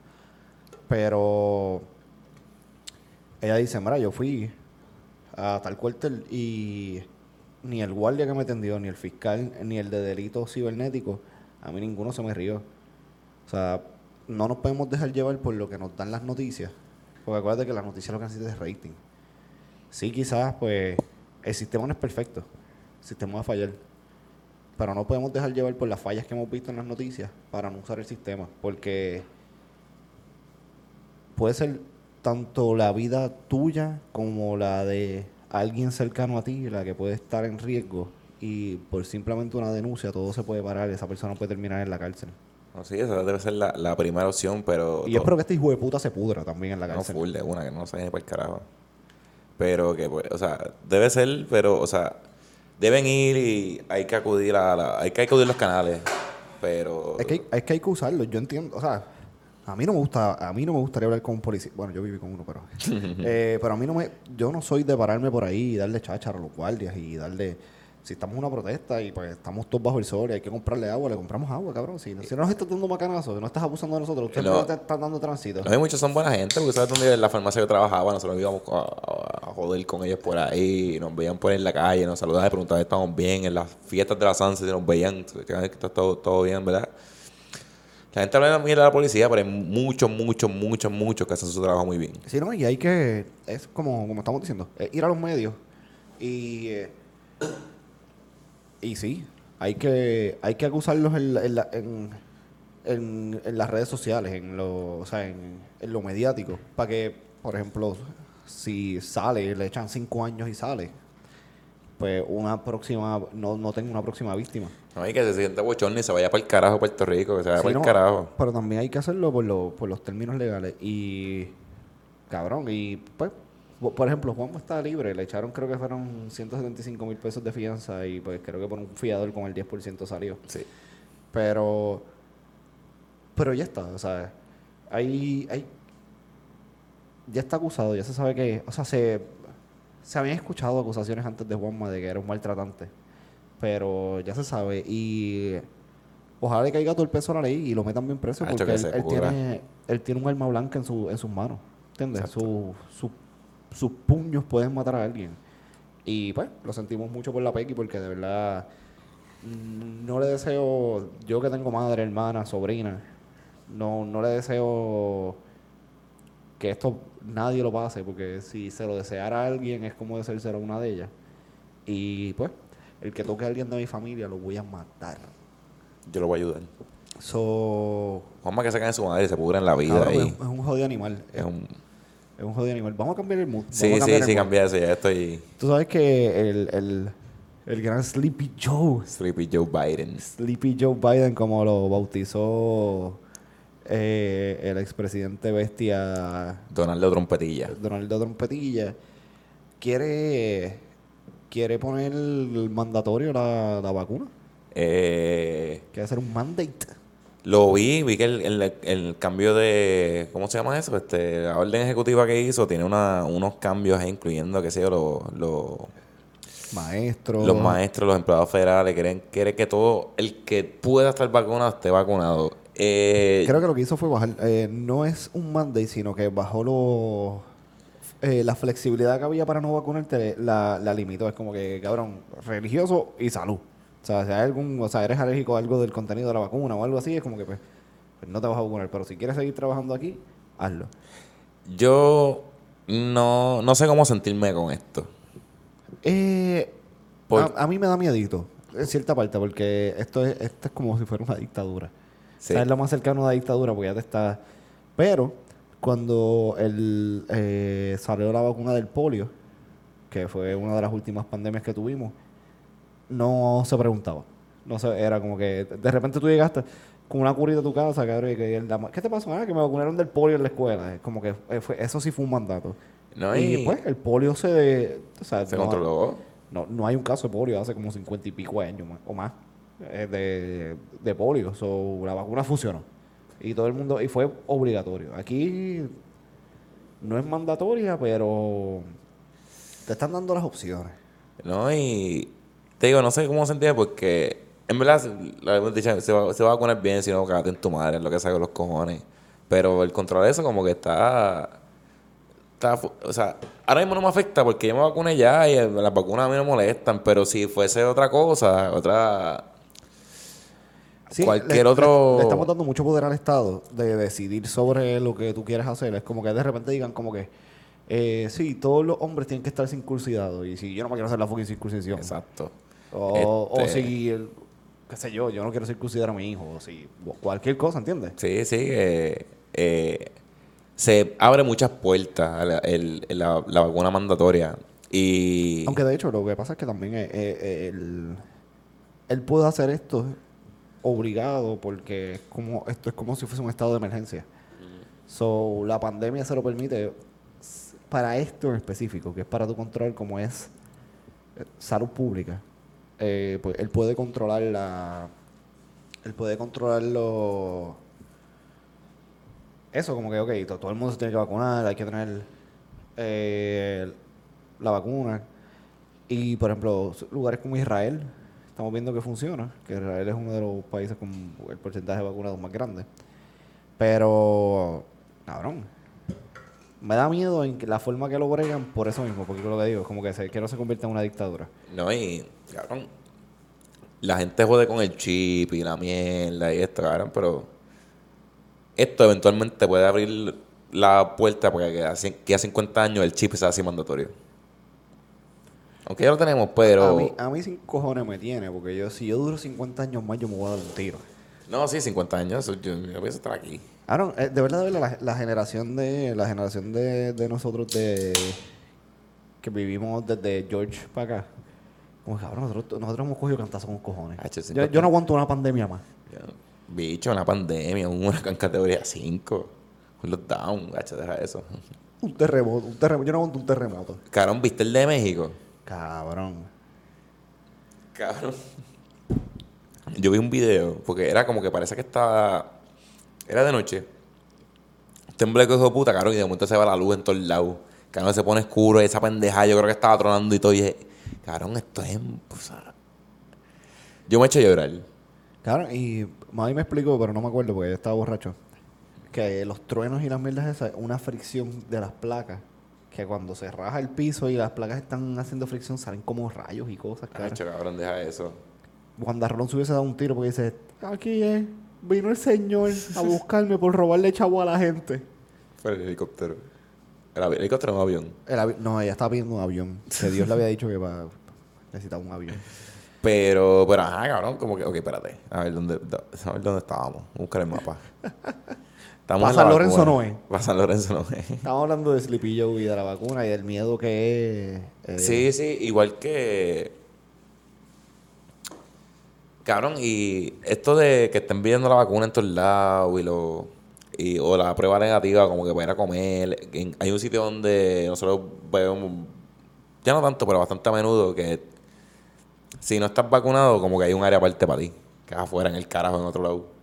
Speaker 2: Pero ella dice, mira, yo fui a tal cuartel y ni el guardia que me atendió, ni el fiscal, ni el de delitos cibernéticos, a mí ninguno se me rió. O sea, no nos podemos dejar llevar por lo que nos dan las noticias, porque acuérdate que las noticias lo que necesitan es rating. Sí, quizás, pues, el sistema no es perfecto. El sistema va a fallar. Pero no podemos dejar llevar por las fallas que hemos visto en las noticias para no usar el sistema. Porque puede ser tanto la vida tuya como la de alguien cercano a ti, la que puede estar en riesgo. Y por simplemente una denuncia todo se puede parar. Esa persona puede terminar en la cárcel.
Speaker 1: No, sí, esa debe ser la, la primera opción, pero...
Speaker 2: Y
Speaker 1: to-
Speaker 2: espero que este hijo de puta se pudra también en la
Speaker 1: No,
Speaker 2: cárcel.
Speaker 1: full de una, que no se ni por el carajo. Pero que, pues, o sea, debe ser, pero, o sea, deben ir y hay que acudir a la, hay que acudir a los canales. Pero.
Speaker 2: Es que, hay- es que hay que usarlo, yo entiendo, o sea, a mí no me gusta, a mí no me gustaría hablar con un policía, bueno, yo viví con uno, pero, eh, pero a mí no me, yo no soy de pararme por ahí y darle cháchara a los guardias y darle, si estamos en una protesta y pues estamos todos bajo el sol y hay que comprarle agua, le compramos agua, cabrón, si, si no nos estás dando macanazo, no estás abusando de nosotros, usted
Speaker 1: No.
Speaker 2: no te estás dando tránsito.
Speaker 1: No hay muchos son buena gente, porque sabes dónde en la farmacia que trabajaba, nosotros íbamos a, a- a joder con ellos por ahí, nos veían por ahí en la calle, nos saludaban y preguntaban si estábamos bien, en las fiestas de la Sunset nos veían, que está todo, todo bien, ¿verdad? La gente habla a la policía, pero hay muchos, muchos, muchos, muchos que hacen su trabajo muy bien.
Speaker 2: Sí, no, y hay que, es como, como estamos diciendo, es ir a los medios y, eh, y sí, hay que, hay que acusarlos en, en, en, en- en las redes sociales, en lo, o sea, en lo mediático, para que, por ejemplo, si sale, le echan cinco años y sale, pues una próxima, no, no tenga una próxima víctima.
Speaker 1: No hay que se sienta bochón y se vaya para el carajo Puerto Rico, que se vaya
Speaker 2: Sí,
Speaker 1: para el carajo.
Speaker 2: Pero también hay que hacerlo por, lo- por los términos legales. Y, cabrón, y pues, po- por ejemplo, Juan está libre. Le echaron, creo que fueron 175 mil pesos de fianza. Y pues creo que por un fiador con el 10% salió.
Speaker 1: Sí.
Speaker 2: Pero, pero ya está. O sea, hay, hay, ya está acusado. Ya se sabe que, o sea, se, se habían escuchado acusaciones antes de Juanma de que era un maltratante. Pero ya se sabe. Y ojalá le caiga todo el peso a la ley y lo metan bien preso. Porque
Speaker 1: que
Speaker 2: él, tiene, él tiene un arma blanca en, su, en sus manos. ¿Entiendes?
Speaker 1: Exacto.
Speaker 2: Su, su- sus puños pueden matar a alguien. Y pues, lo sentimos mucho por la Pequi porque de verdad mm, no le deseo, yo que tengo madre, hermana, sobrina, no, no le deseo que esto nadie lo pase, porque si se lo deseara a alguien es como deseárselo a una de ellas. Y pues, el que toque a alguien de mi familia lo voy a matar.
Speaker 1: Yo lo voy a ayudar.
Speaker 2: So,
Speaker 1: Juanma que se cae en su madre y se pudra en la vida ahí.
Speaker 2: es, es un jodido animal.
Speaker 1: Es
Speaker 2: Es,
Speaker 1: un...
Speaker 2: es un jodido animal. Vamos a cambiar el mood.
Speaker 1: Sí, sí,
Speaker 2: cambiar
Speaker 1: sí,
Speaker 2: mood.
Speaker 1: cambia eso, ya estoy
Speaker 2: Tú sabes que el, el, el gran Sleepy Joe
Speaker 1: Sleepy Joe Biden.
Speaker 2: Sleepy Joe Biden, como lo bautizó eh, el expresidente bestia
Speaker 1: Donaldo Trompetilla.
Speaker 2: Donaldo Trompetilla, quiere, quiere poner el mandatorio la, la vacuna.
Speaker 1: Eh,
Speaker 2: Quiere hacer un mandate.
Speaker 1: lo vi, vi que el, el- el cambio de... ¿Cómo se llama eso? Este, la orden ejecutiva que hizo tiene una, unos cambios ahí, incluyendo, qué sé yo, los... los
Speaker 2: Maestro.
Speaker 1: los maestros, los empleados federales, quieren, quiere que todo el que pueda estar vacunado esté vacunado. Eh,
Speaker 2: Creo que lo que hizo fue bajar. eh, no es un mandate, sino que bajó lo, eh, la flexibilidad que había para no vacunarte, la, la limitó. Es como que, cabrón, religioso y salud. O sea, si hay algún, o sea, eres alérgico a algo del contenido de la vacuna o algo así, es como que pues, pues no te vas a vacunar. Pero si quieres seguir trabajando aquí, hazlo.
Speaker 1: Yo no, no sé cómo sentirme con esto.
Speaker 2: Eh,
Speaker 1: Por-
Speaker 2: a, a mí me da miedito, en cierta parte, porque esto es, esto es como si fuera una dictadura.
Speaker 1: Sí.
Speaker 2: O sea, es lo más cercano a una dictadura, porque ya te está... Pero, cuando el, eh, salió la vacuna del polio, que fue una de las últimas pandemias que tuvimos, no se preguntaba. No se, era como que de repente tú llegaste con una curita a tu casa, cabrón, y que el dama- ¿qué te pasó? Ah, que me vacunaron del polio en la escuela. Es como que eh, fue- eso sí fue un mandato.
Speaker 1: No,
Speaker 2: y,
Speaker 1: y
Speaker 2: pues el polio se... o sea,
Speaker 1: se
Speaker 2: no-
Speaker 1: controló.
Speaker 2: no, no hay un caso de polio hace como cincuenta y pico años más, o más eh, de, de polio. So, la vacuna funcionó. Y todo el mundo, y fue obligatorio. Aquí no es mandatoria, pero te están dando las opciones.
Speaker 1: No, y te digo, no sé cómo sentirme porque en verdad lo hemos dicho, se va, se va a vacunar bien, si no, cagate en tu madre, es lo que sabe los cojones. Pero el control de eso como que está... está o sea, ahora mismo no me afecta porque yo me vacuné ya y las vacunas a mí no molestan, pero si fuese otra cosa, otra...
Speaker 2: Sí,
Speaker 1: Cualquier
Speaker 2: le-
Speaker 1: otro-
Speaker 2: Le, le estamos dando mucho poder al Estado de decidir sobre lo que tú quieres hacer. Es como que de repente digan como que, eh, sí, todos los hombres tienen que estar circuncidados. Y si yo no me quiero hacer la fucking circuncisión.
Speaker 1: Exacto.
Speaker 2: O, o
Speaker 1: Este-
Speaker 2: si, el- qué sé yo, yo no quiero circuncidar a mi hijo. O si cualquier cosa, ¿entiendes?
Speaker 1: Sí, sí. eh, eh, se abre muchas puertas a la, el- la- la vacuna mandatoria. Y...
Speaker 2: Aunque de hecho lo que pasa es que también eh, él, él puede hacer esto obligado porque es como, esto es como si fuese un estado de emergencia. So, la pandemia se lo permite para esto en específico, que es para tu control como es eh, salud pública. eh, pues él puede controlar la... Él puede controlar. Eso, como que, ok, to- todo el mundo se tiene que vacunar, hay que tener eh, la vacuna. Y, por ejemplo, lugares como Israel, estamos viendo que funciona, que Israel es uno de los países con el porcentaje de vacunados más grande. Pero, cabrón, me da miedo en la forma que lo bregan por eso mismo, porque es lo que digo, es como que, que no se convierta en una dictadura.
Speaker 1: No, y, cabrón, la gente jode con el chip y la mierda y esto, cabrón, pero esto eventualmente puede abrir la puerta para que a 50 años el chip sea así mandatorio. Aunque ya lo tenemos, pero...
Speaker 2: A mí, a mí sin cojones me tiene, porque yo si yo duro 50 años más, yo me voy a dar un tiro.
Speaker 1: No, sí, 50 años, yo, yo pienso estar aquí.
Speaker 2: Aaron, eh, de verdad, de verdad, la, la generación de la generación de, de nosotros de que vivimos desde George para acá, como cabrón, nosotros, nosotros hemos cogido cantazos con cojones.
Speaker 1: Sí,
Speaker 2: Yo, no aguanto una pandemia más.
Speaker 1: Bicho, una pandemia, un huracán categoría 5, un lockdown, gacho, deja eso.
Speaker 2: Un terremoto, un terremoto. Yo no aguanto un terremoto.
Speaker 1: Cabrón, ¿viste el de México?
Speaker 2: Cabrón.
Speaker 1: Cabrón. Yo vi un video, porque era como que parece que estaba. Era de noche. Temblé que hijo de puta, cabrón, y de momento se va la luz en todos lados. Cabrón, se pone oscuro, y esa pendeja, yo creo que estaba tronando y todo. Y dije, cabrón, esto es. o sea, yo me eché a llorar.
Speaker 2: Cabrón, y mami me explicó, pero no me acuerdo porque yo estaba borracho, que los truenos y las mierdas esas, una fricción de las placas, que cuando se raja el piso y las placas están haciendo fricción, salen como rayos y cosas, cabrón.
Speaker 1: Cacho, cabrón, deja eso.
Speaker 2: Juan Rolón se hubiese dado un tiro porque dice, aquí es, vino el señor a buscarme por robarle chavo a la gente.
Speaker 1: Fue el helicóptero. ¿Era avi- helicóptero o un avión?
Speaker 2: El avi- no, ella estaba pidiendo un avión, que Dios le había dicho que necesitaba un avión.
Speaker 1: Pero, pero, ajá, cabrón, como que, ok, espérate. A ver dónde, a ver dónde estábamos. Buscar el mapa. Estamos
Speaker 2: San Lorenzo no es.
Speaker 1: San Lorenzo no es.
Speaker 2: Estamos hablando de Sleepy Joe y de la vacuna y del miedo que es. eh,
Speaker 1: Sí, sí, igual que. Cabrón, y esto de que estén pidiendo la vacuna en todos lados y lo. Y, o la prueba negativa, como que para ir a comer. En- hay un sitio donde nosotros vemos. Ya no tanto, pero bastante a menudo que. Si no estás vacunado, como que hay un área aparte para ti. Que es afuera, en el carajo, en otro lado.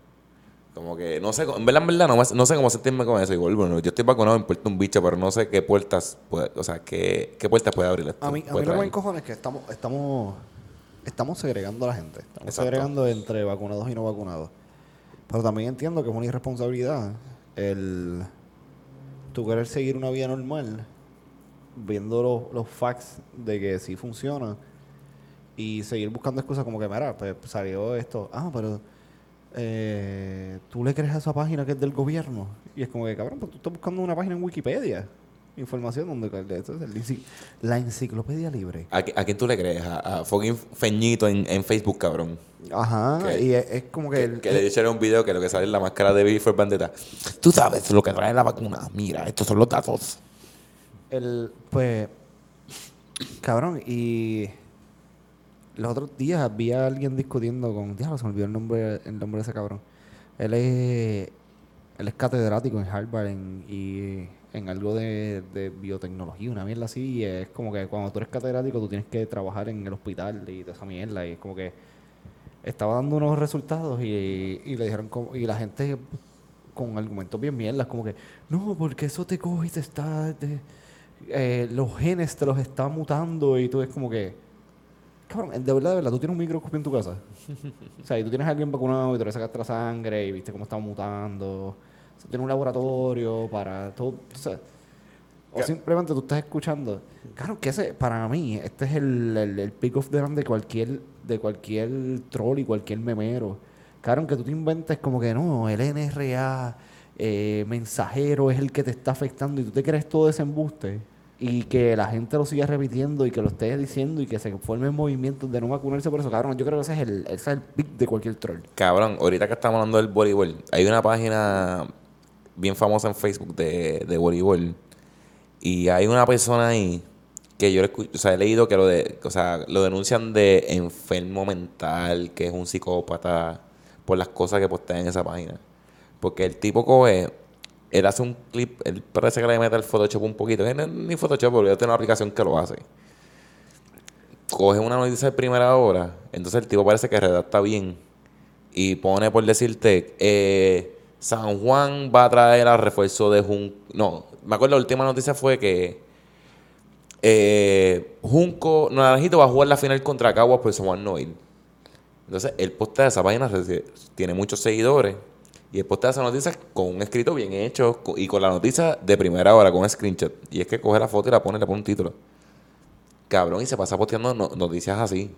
Speaker 1: Como que, no sé, en verdad, en verdad, no, no sé cómo sentirme con eso. Igual, bueno, yo estoy vacunado, me importa un bicho, pero no sé qué puertas puede, o sea, qué, qué puertas puede abrir esto.
Speaker 2: A mí, a mí lo que me encojona es que estamos, estamos, estamos segregando a la gente. Estamos
Speaker 1: Exacto.
Speaker 2: segregando entre vacunados y no vacunados. Pero también entiendo que es una irresponsabilidad el tú querer seguir una vida normal viendo los, los facts de que sí funciona y seguir buscando excusas como que, mira, pues salió esto. Ah, pero eh, tú le crees a esa página que es del gobierno. Y es como que, cabrón, pues tú estás buscando una página en Wikipedia. Información donde esto es el enci- la enciclopedia libre.
Speaker 1: ¿A, qui- a quién tú le crees? A, a fucking Feñito en, en Facebook, cabrón.
Speaker 2: Ajá,
Speaker 1: Que-
Speaker 2: y es, es como que...
Speaker 1: Que,
Speaker 2: el-
Speaker 1: que le hicieron un video que lo que sale es la máscara de Before Bandeta. Tú sabes lo que trae la vacuna. Mira, estos son los datos.
Speaker 2: El, pues, cabrón, y los otros días había alguien discutiendo con, diablo, se me olvidó el nombre, el nombre de ese cabrón. Él es, él es catedrático en Harvard en- y en algo de, de biotecnología, una mierda así, y es como que cuando tú eres catedrático tú tienes que trabajar en el hospital y esa mierda, y es como que estaba dando unos resultados y, y le dijeron, como- y la gente con argumentos bien mierdas, como que, no, porque eso te coge y te está, te- eh, los genes te los está mutando y tú es como que, cabrón, de verdad, de verdad, tú tienes un microscopio en tu casa. o sea, y tú tienes a alguien vacunado y tú le sacaste la sangre y viste cómo está mutando. O sea, tienes un laboratorio para todo, o sea, o
Speaker 1: Ca-
Speaker 2: simplemente tú estás escuchando. Claro, que ese, para mí, este es el, el, el pick of the line de cualquier, de cualquier troll y cualquier memero. Claro, que tú te inventes como que no, el NRA eh, mensajero es el que te está afectando y tú te crees todo ese embuste. Y que la gente lo siga repitiendo y que lo esté diciendo y que se formen movimientos de no vacunarse por eso. Cabrón, yo creo que ese es el, ese es el pick de cualquier troll.
Speaker 1: Cabrón, ahorita que estamos hablando del voleibol, hay una página bien famosa en Facebook de, de voleibol. Y hay una persona ahí que yo o sea, he leído que lo de, o sea, lo denuncian de enfermo mental, que es un psicópata, por las cosas que postea en esa página. Porque el tipo coge, él hace un clip, él parece que le mete el Photoshop un poquito, no es ni Photoshop, porque yo tengo una aplicación que lo hace. Coge una noticia de primera hora, entonces el tipo parece que redacta bien y pone por decirte, eh, San Juan va a traer al refuerzo de Junco. No, me acuerdo la última noticia fue que eh, Junco Naranjito va a jugar la final contra Caguas por San Juan no ir. Entonces, el postea de esa página tiene muchos seguidores y el postea esa noticia con un escrito bien hecho y con la noticia de primera hora, con un screenshot. Y es que coge la foto y la pone y le pone un título. Cabrón, y se pasa posteando no- noticias así.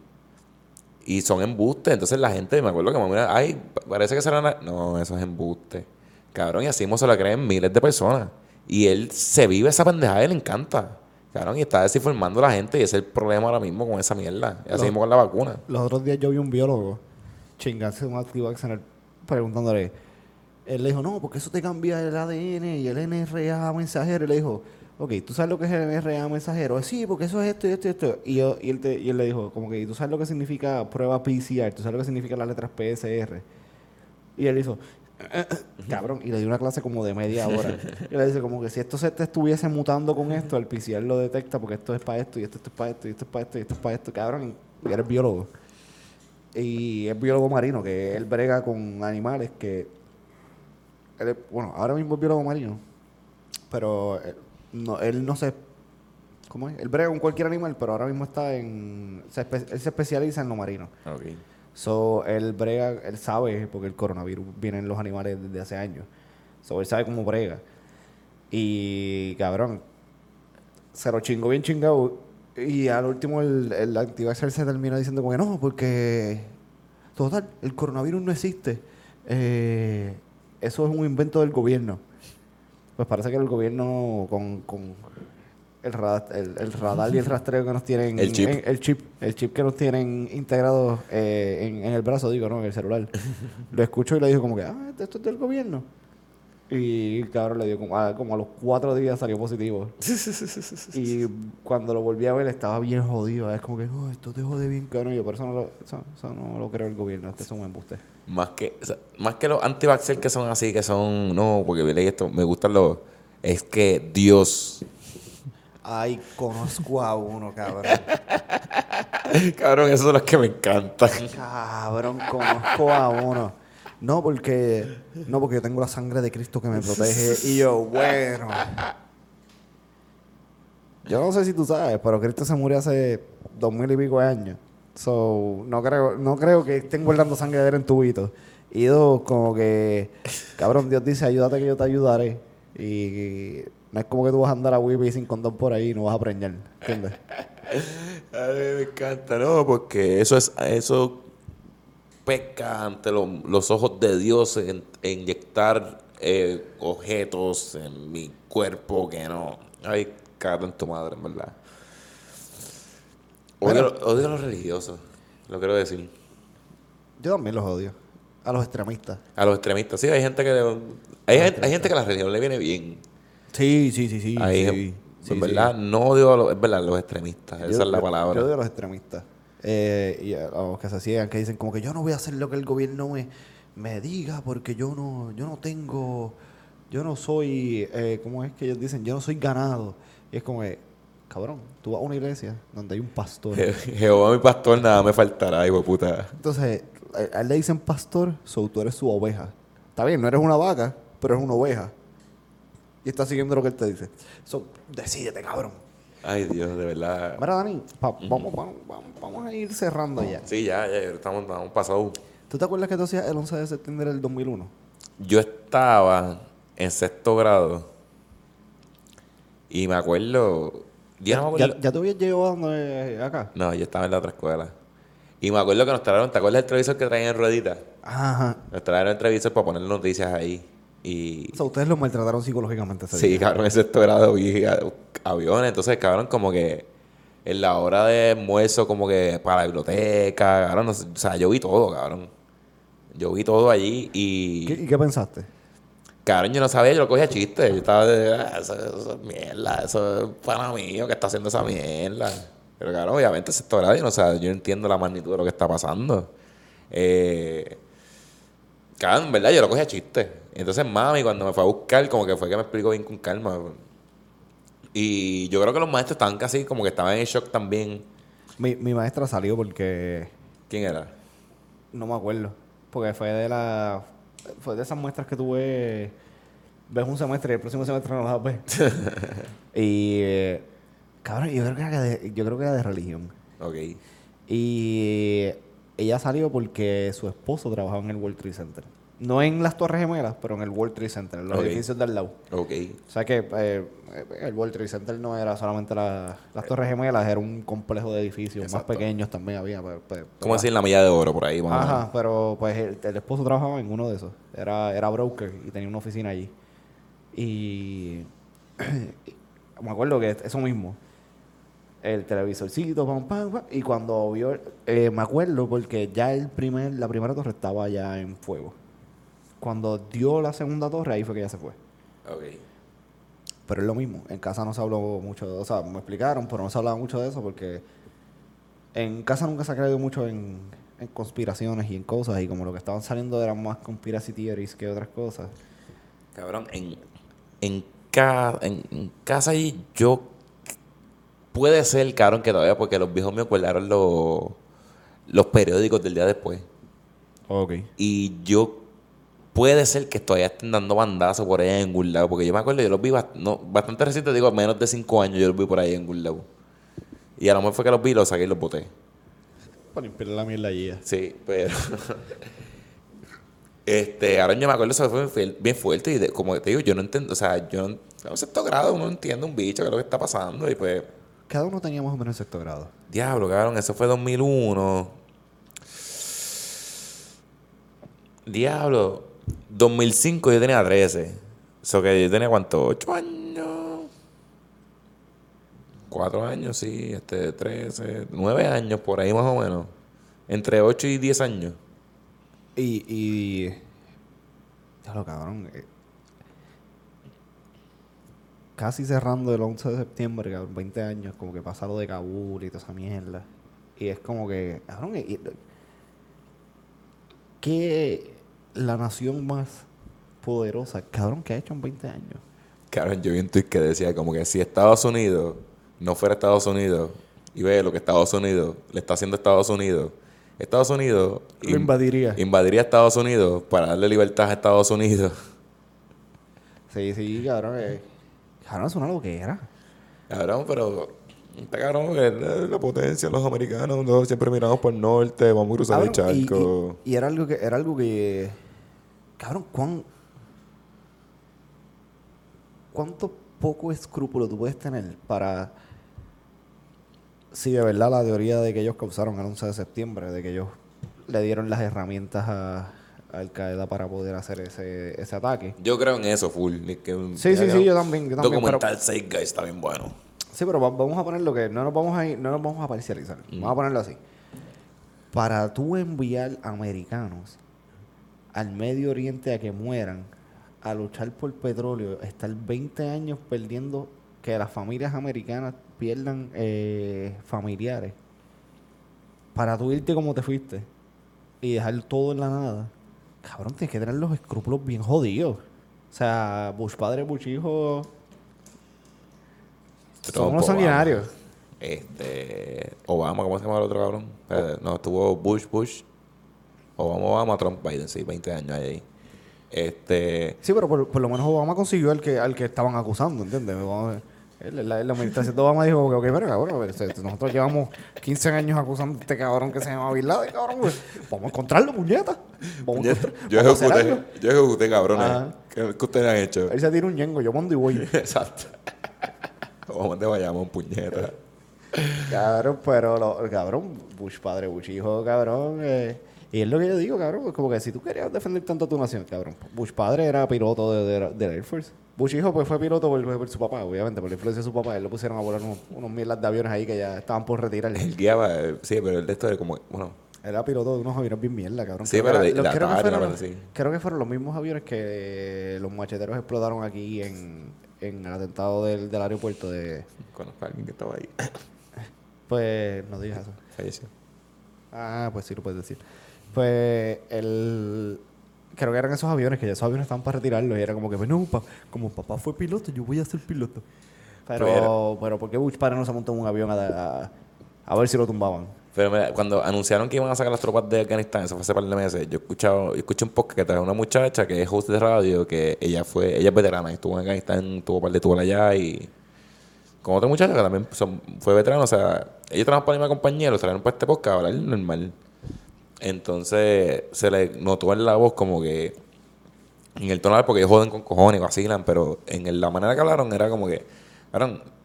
Speaker 1: Y son embustes. Entonces la gente, me acuerdo que me mira, ay, pa- parece que será una... No, eso es embuste. Cabrón, y así mismo se lo creen miles de personas. Y él se vive esa pendejada y le encanta. Cabrón, y está desinformando a la gente y ese es el problema ahora mismo con esa mierda. Y así mismo con la vacuna.
Speaker 2: Los otros días yo vi un biólogo chingarse un activaxner preguntándole. Él le dijo, no, porque eso te cambia el ADN y el NRA mensajero. Y le dijo, ok, ¿tú sabes lo que es el NRA mensajero? Sí, porque eso es esto y esto y esto. Y, yo- y, él, te- y él le dijo, como que, ¿y tú sabes lo que significa prueba PCR? ¿Tú sabes lo que significa las letras PSR? Y él hizo, "Eh, eh", cabrón, y le dio una clase como de media hora. y le dice, como que si esto se te estuviese mutando con esto, el PCR lo detecta porque esto es para esto, y esto, es para esto, y esto es para esto, y esto es para esto, cabrón. Y eres biólogo. Y es biólogo marino, que él brega con animales que... él es- bueno, ahora mismo es biólogo marino, pero él no, él no se... ¿Cómo es? Él brega con cualquier animal, pero ahora mismo está en... se espe- él se especializa en lo marino.
Speaker 1: Ok.
Speaker 2: So, él brega, él sabe, porque el coronavirus viene en los animales desde hace años. So, él sabe cómo brega. Y, cabrón, se lo chingó bien chingado. Y al último el, el antivaxxer se termina diciendo como que no, porque, total, el coronavirus no existe. Eh, eso es un invento del gobierno. Pues parece que el gobierno con, con el, radar, el, el radar y el rastreo que nos tienen...
Speaker 1: El chip.
Speaker 2: en- el chip. El chip que nos tienen integrados eh, en, en el brazo, digo, ¿no? En el celular. lo escucho y le digo como que, ah, esto es del gobierno. Y cabrón le dio como a, como a los cuatro días salió positivo. y cuando lo volví a ver estaba bien jodido. Es como que, no, esto te jode bien, cabrón. Y yo por eso no lo, eso, eso no lo creo el gobierno. Este es un embuste.
Speaker 1: Más que, o sea, más que los anti que son así, que son, no, porque leí esto, me gustan los, es que Dios,
Speaker 2: Ay, conozco a uno, cabrón.
Speaker 1: cabrón, esos son los que me encantan.
Speaker 2: Cabrón, conozco a uno. No, porque no porque yo tengo la sangre de Cristo que me protege. Y yo, bueno. Yo no sé si tú sabes, pero Cristo se murió hace dos mil y pico de años. So, no creo, no creo que estén guardando sangre de él en tubitos. Y dos, como que, cabrón, Dios dice, ayúdate que yo te ayudaré. Y No es como que tú vas a andar a Whippy sin condón por ahí y no vas a preñar. ¿Entiendes?
Speaker 1: A mí me encanta, ¿no? Porque eso es, eso peca ante lo- los ojos de Dios en, inyectar eh, objetos en mi cuerpo que no. Ay, cago en tu madre, en verdad. Odio, odio a los religiosos, lo quiero decir.
Speaker 2: Yo también los odio. A los extremistas.
Speaker 1: A los extremistas. Sí, hay gente que hay, gen- hay gente que a la religión le viene bien.
Speaker 2: Sí, sí, sí, sí.
Speaker 1: Ahí,
Speaker 2: sí,
Speaker 1: en
Speaker 2: sí,
Speaker 1: verdad, no odio a los, es verdad, los extremistas.
Speaker 2: Yo-
Speaker 1: Esa es la palabra.
Speaker 2: Yo odio a los extremistas. Eh, y a los que se ciegan, que dicen como que yo no voy a hacer lo que el gobierno me, me diga porque yo no, yo no tengo, yo no soy, eh, ¿cómo es que ellos dicen? Yo no soy ganado. Y es como que, cabrón, tú vas a una iglesia donde hay un pastor.
Speaker 1: Je- Jehová mi pastor, nada me faltará, hijo de puta.
Speaker 2: Entonces, a él le dicen pastor, so tú eres su oveja. Está bien, no eres una vaca, pero eres una oveja. Y estás siguiendo lo que él te dice. So, decídete, cabrón.
Speaker 1: Ay, Dios, de verdad.
Speaker 2: Mira, Dani, pa- vamos, vamos, vamos a ir cerrando ya.
Speaker 1: Sí, ya, ya, estamos, estamos pasados.
Speaker 2: ¿Tú te acuerdas que tú hacías el 11 de septiembre del 2001?
Speaker 1: Yo estaba en sexto grado y me acuerdo. Yo no me
Speaker 2: ¿Ya,
Speaker 1: acuerdo.
Speaker 2: ya te habías llevado eh, acá?
Speaker 1: No, yo estaba en la otra escuela. Y me acuerdo que nos trajeron, ¿te acuerdas del televisor que traían en rueditas?
Speaker 2: Ajá.
Speaker 1: Nos trajeron el televisor para poner noticias ahí. Y.
Speaker 2: O sea, ustedes los maltrataron psicológicamente ese
Speaker 1: Sí,
Speaker 2: día.
Speaker 1: cabrón, en sexto grado vi aviones. Entonces, cabrón, como que en la hora de almuerzo, como que para la biblioteca, cabrón. no sé, o sea, yo vi todo, cabrón. Yo vi todo allí y.
Speaker 2: ¿Qué- ¿Y qué pensaste?
Speaker 1: Cabrón, yo no sabía, yo lo cogía chiste. Yo estaba de, "Ah, eso, eso es mierda, eso es para mío que está haciendo esa mierda. Pero claro, obviamente sexto grado, yo no, sé, yo no entiendo la magnitud de lo que está pasando. Eh, cabrón, en verdad, yo lo cogía chiste. Entonces mami, cuando me fue a buscar, como que fue que me explicó bien con calma. Y yo creo que los maestros estaban casi como que estaban en shock también.
Speaker 2: Mi, mi maestra salió porque
Speaker 1: ¿Quién era?
Speaker 2: no me acuerdo. Porque fue de la fue de esas muestras que tuve ves un semestre y el próximo semestre no las ves. y eh, cabrón, yo creo que era de, yo creo que era de religión.
Speaker 1: Ok,
Speaker 2: Y ella salió porque su esposo trabajaba en el World Trade Center. No en las Torres Gemelas, pero en el World Trade Center, en los edificios del lado.
Speaker 1: ok.
Speaker 2: O sea que eh, el World Trade Center no era solamente la- las Torres Gemelas, era un complejo de edificios
Speaker 1: Exacto.
Speaker 2: más pequeños también había. pero- pero-
Speaker 1: ¿Cómo decir la milla de oro por ahí?
Speaker 2: Ajá, pero pues el, el esposo trabajaba en uno de esos. Era, era broker y tenía una oficina allí. Y me acuerdo que eso mismo. El televisorcito, pam, pam, pam, y cuando vio, eh, me acuerdo porque ya el primer, la primera torre estaba ya en fuego. Cuando dio la segunda torre, ahí fue que ya se fue.
Speaker 1: Ok.
Speaker 2: Pero es lo mismo, en casa no se habló mucho, o sea, me explicaron, pero no se hablaba mucho de eso porque en casa nunca se ha creído mucho en, en conspiraciones y en cosas, y como lo que estaban saliendo eran más conspiracy theories que otras cosas.
Speaker 1: Cabrón, en, en, ca- en, en casa ahí yo... Puede ser, cabrón, que todavía, porque los viejos me acordaron los, los periódicos del día después.
Speaker 2: Ok.
Speaker 1: Y yo... Puede ser que todavía estén dando bandazos por ahí en algún lado. Porque yo me acuerdo, yo los vi bast- no, bastante reciente, digo, menos de cinco años yo los vi por ahí en algún lado. Y a lo mejor fue que los vi, los saqué y los boté.
Speaker 2: Para limpiar la mierda allí.
Speaker 1: Sí, pero. este, ahora yo me acuerdo, eso fue bien fuerte. Y de- como te digo, yo no entiendo, o sea, yo no. En sexto grado uno no entiende un bicho, que es lo que está pasando. Y pues,
Speaker 2: Cada uno tenía más o menos sexto grado.
Speaker 1: diablo, cabrón, eso fue 2001. Diablo, 2005 yo tenía 13. Eso que yo tenía cuánto, 8 años. 4 años, sí, este, 13, 9 años por ahí más o menos. Entre 8 y 10 años.
Speaker 2: Y. y Claro, cabrón. eh, Casi cerrando el 11 de septiembre, cabrón, 20 años, como que pasa lo de Kabul y toda esa mierda. Y es como que, cabrón, ¿qué la nación más poderosa, cabrón, que ha hecho en 20 años?
Speaker 1: Cabrón, yo vi un tweet que decía como que si Estados Unidos no fuera Estados Unidos y ve lo que Estados Unidos le está haciendo a Estados Unidos, Estados Unidos
Speaker 2: Lo
Speaker 1: in-
Speaker 2: invadiría.
Speaker 1: invadiría Estados Unidos para darle libertad a Estados Unidos.
Speaker 2: Sí, sí, cabrón. eh, Cabrón, es una loquera.
Speaker 1: Cabrón, pero está cabrón que la, la potencia, los americanos, no, siempre miramos por el norte, vamos a cruzar el
Speaker 2: y-
Speaker 1: charco.
Speaker 2: Y, y era algo que, era algo que. Cabrón, ¿cuán, ¿cuántos poco escrúpulo tú puedes tener para... Si de verdad la teoría de que ellos causaron el 11 de septiembre, de que ellos le dieron las herramientas a, Al Qaeda para poder hacer ese, ese ataque.
Speaker 1: Yo creo en eso, full. Es que un-
Speaker 2: Sí, sí, sí, yo también, yo también,
Speaker 1: Documental Zeitgeist está bien bueno.
Speaker 2: Sí, pero va- vamos a poner lo que no nos vamos a ir, no nos vamos a parcializar. Vamos a ponerlo así. Para tú enviar americanos al Medio Oriente a que mueran, a luchar por petróleo, estar 20 años perdiendo que las familias americanas pierdan eh, familiares. Para tú irte como te fuiste y dejar todo en la nada, cabrón, tienes que tener los escrúpulos bien jodidos. O sea, Bush padre, Bush hijo, son unos sanguinarios.
Speaker 1: Este. Obama, ¿cómo se llama el otro cabrón? Espérate, no, estuvo Bush, Bush. Obama, Obama, Trump, Biden, sí, 20 años ahí. Este.
Speaker 2: Sí, pero por, por lo menos Obama consiguió al que, al que estaban acusando, ¿entiendes? La, la administración de Obama dijo que, ok, pero cabrón, este, nosotros llevamos 15 años acusando a este cabrón que se llama Bin Laden, cabrón. pues, Vamos a encontrarlo, puñeta. Vamos a, encontrar-
Speaker 1: Yo
Speaker 2: vamos
Speaker 1: ejecuté, yo ejecuté, cabrones.
Speaker 2: Ajá.
Speaker 1: ¿Qué, qué ustedes han hecho?
Speaker 2: Él se tira un yengo, yo mando y voy.
Speaker 1: Exacto. Vamos te vayamos, puñeta.
Speaker 2: Cabrón, pero, lo, cabrón, Bush padre, Bush hijo, cabrón. eh, y es lo que yo digo, cabrón, pues como que si tú querías defender tanto a tu nación, cabrón. Bush padre era piloto de, de, del Air Force. Bush hijo pues fue piloto por, por su papá, obviamente, por la influencia de su papá. Él lo pusieron a volar unos, unos mierdas de aviones ahí que ya estaban por retirar.
Speaker 1: Él guiaba, eh, sí, pero el de esto era como, bueno,
Speaker 2: Era piloto de unos aviones bien mierda, cabrón.
Speaker 1: Sí,
Speaker 2: Creo
Speaker 1: pero
Speaker 2: era-
Speaker 1: de-
Speaker 2: los-
Speaker 1: la
Speaker 2: creo, que fueron, creo que fueron los mismos aviones que los macheteros explotaron aquí en, en el atentado del, del aeropuerto de...
Speaker 1: conozco a alguien que estaba ahí.
Speaker 2: Pues no digas eso.
Speaker 1: Falleció.
Speaker 2: Ah, pues sí lo puedes decir. Pues el... Creo que eran esos aviones, que ya esos aviones estaban para retirarlos y era como que, pues no, pa- como papá fue piloto, yo voy a ser piloto. Pero,
Speaker 1: Pero-
Speaker 2: pero ¿por qué Bush padre no se montó en un avión a, a, a ver si lo tumbaban?
Speaker 1: Pero mira, cuando anunciaron que iban a sacar las tropas de Afganistán, eso fue hace par de meses, yo escuchado, yo escuché un podcast que trae una muchacha que es host de radio, que ella fue, ella es veterana, estuvo en Afganistán, tuvo un par de tuvo allá y con otra muchacha que también son- fue veterana, o sea, ellos trabajan para la misma compañía, los trajeron para este podcast a hablar normal. Entonces se le notó en la voz como que en el tono porque ellos joden con cojones, vacilan, pero en el- la manera que hablaron era como que,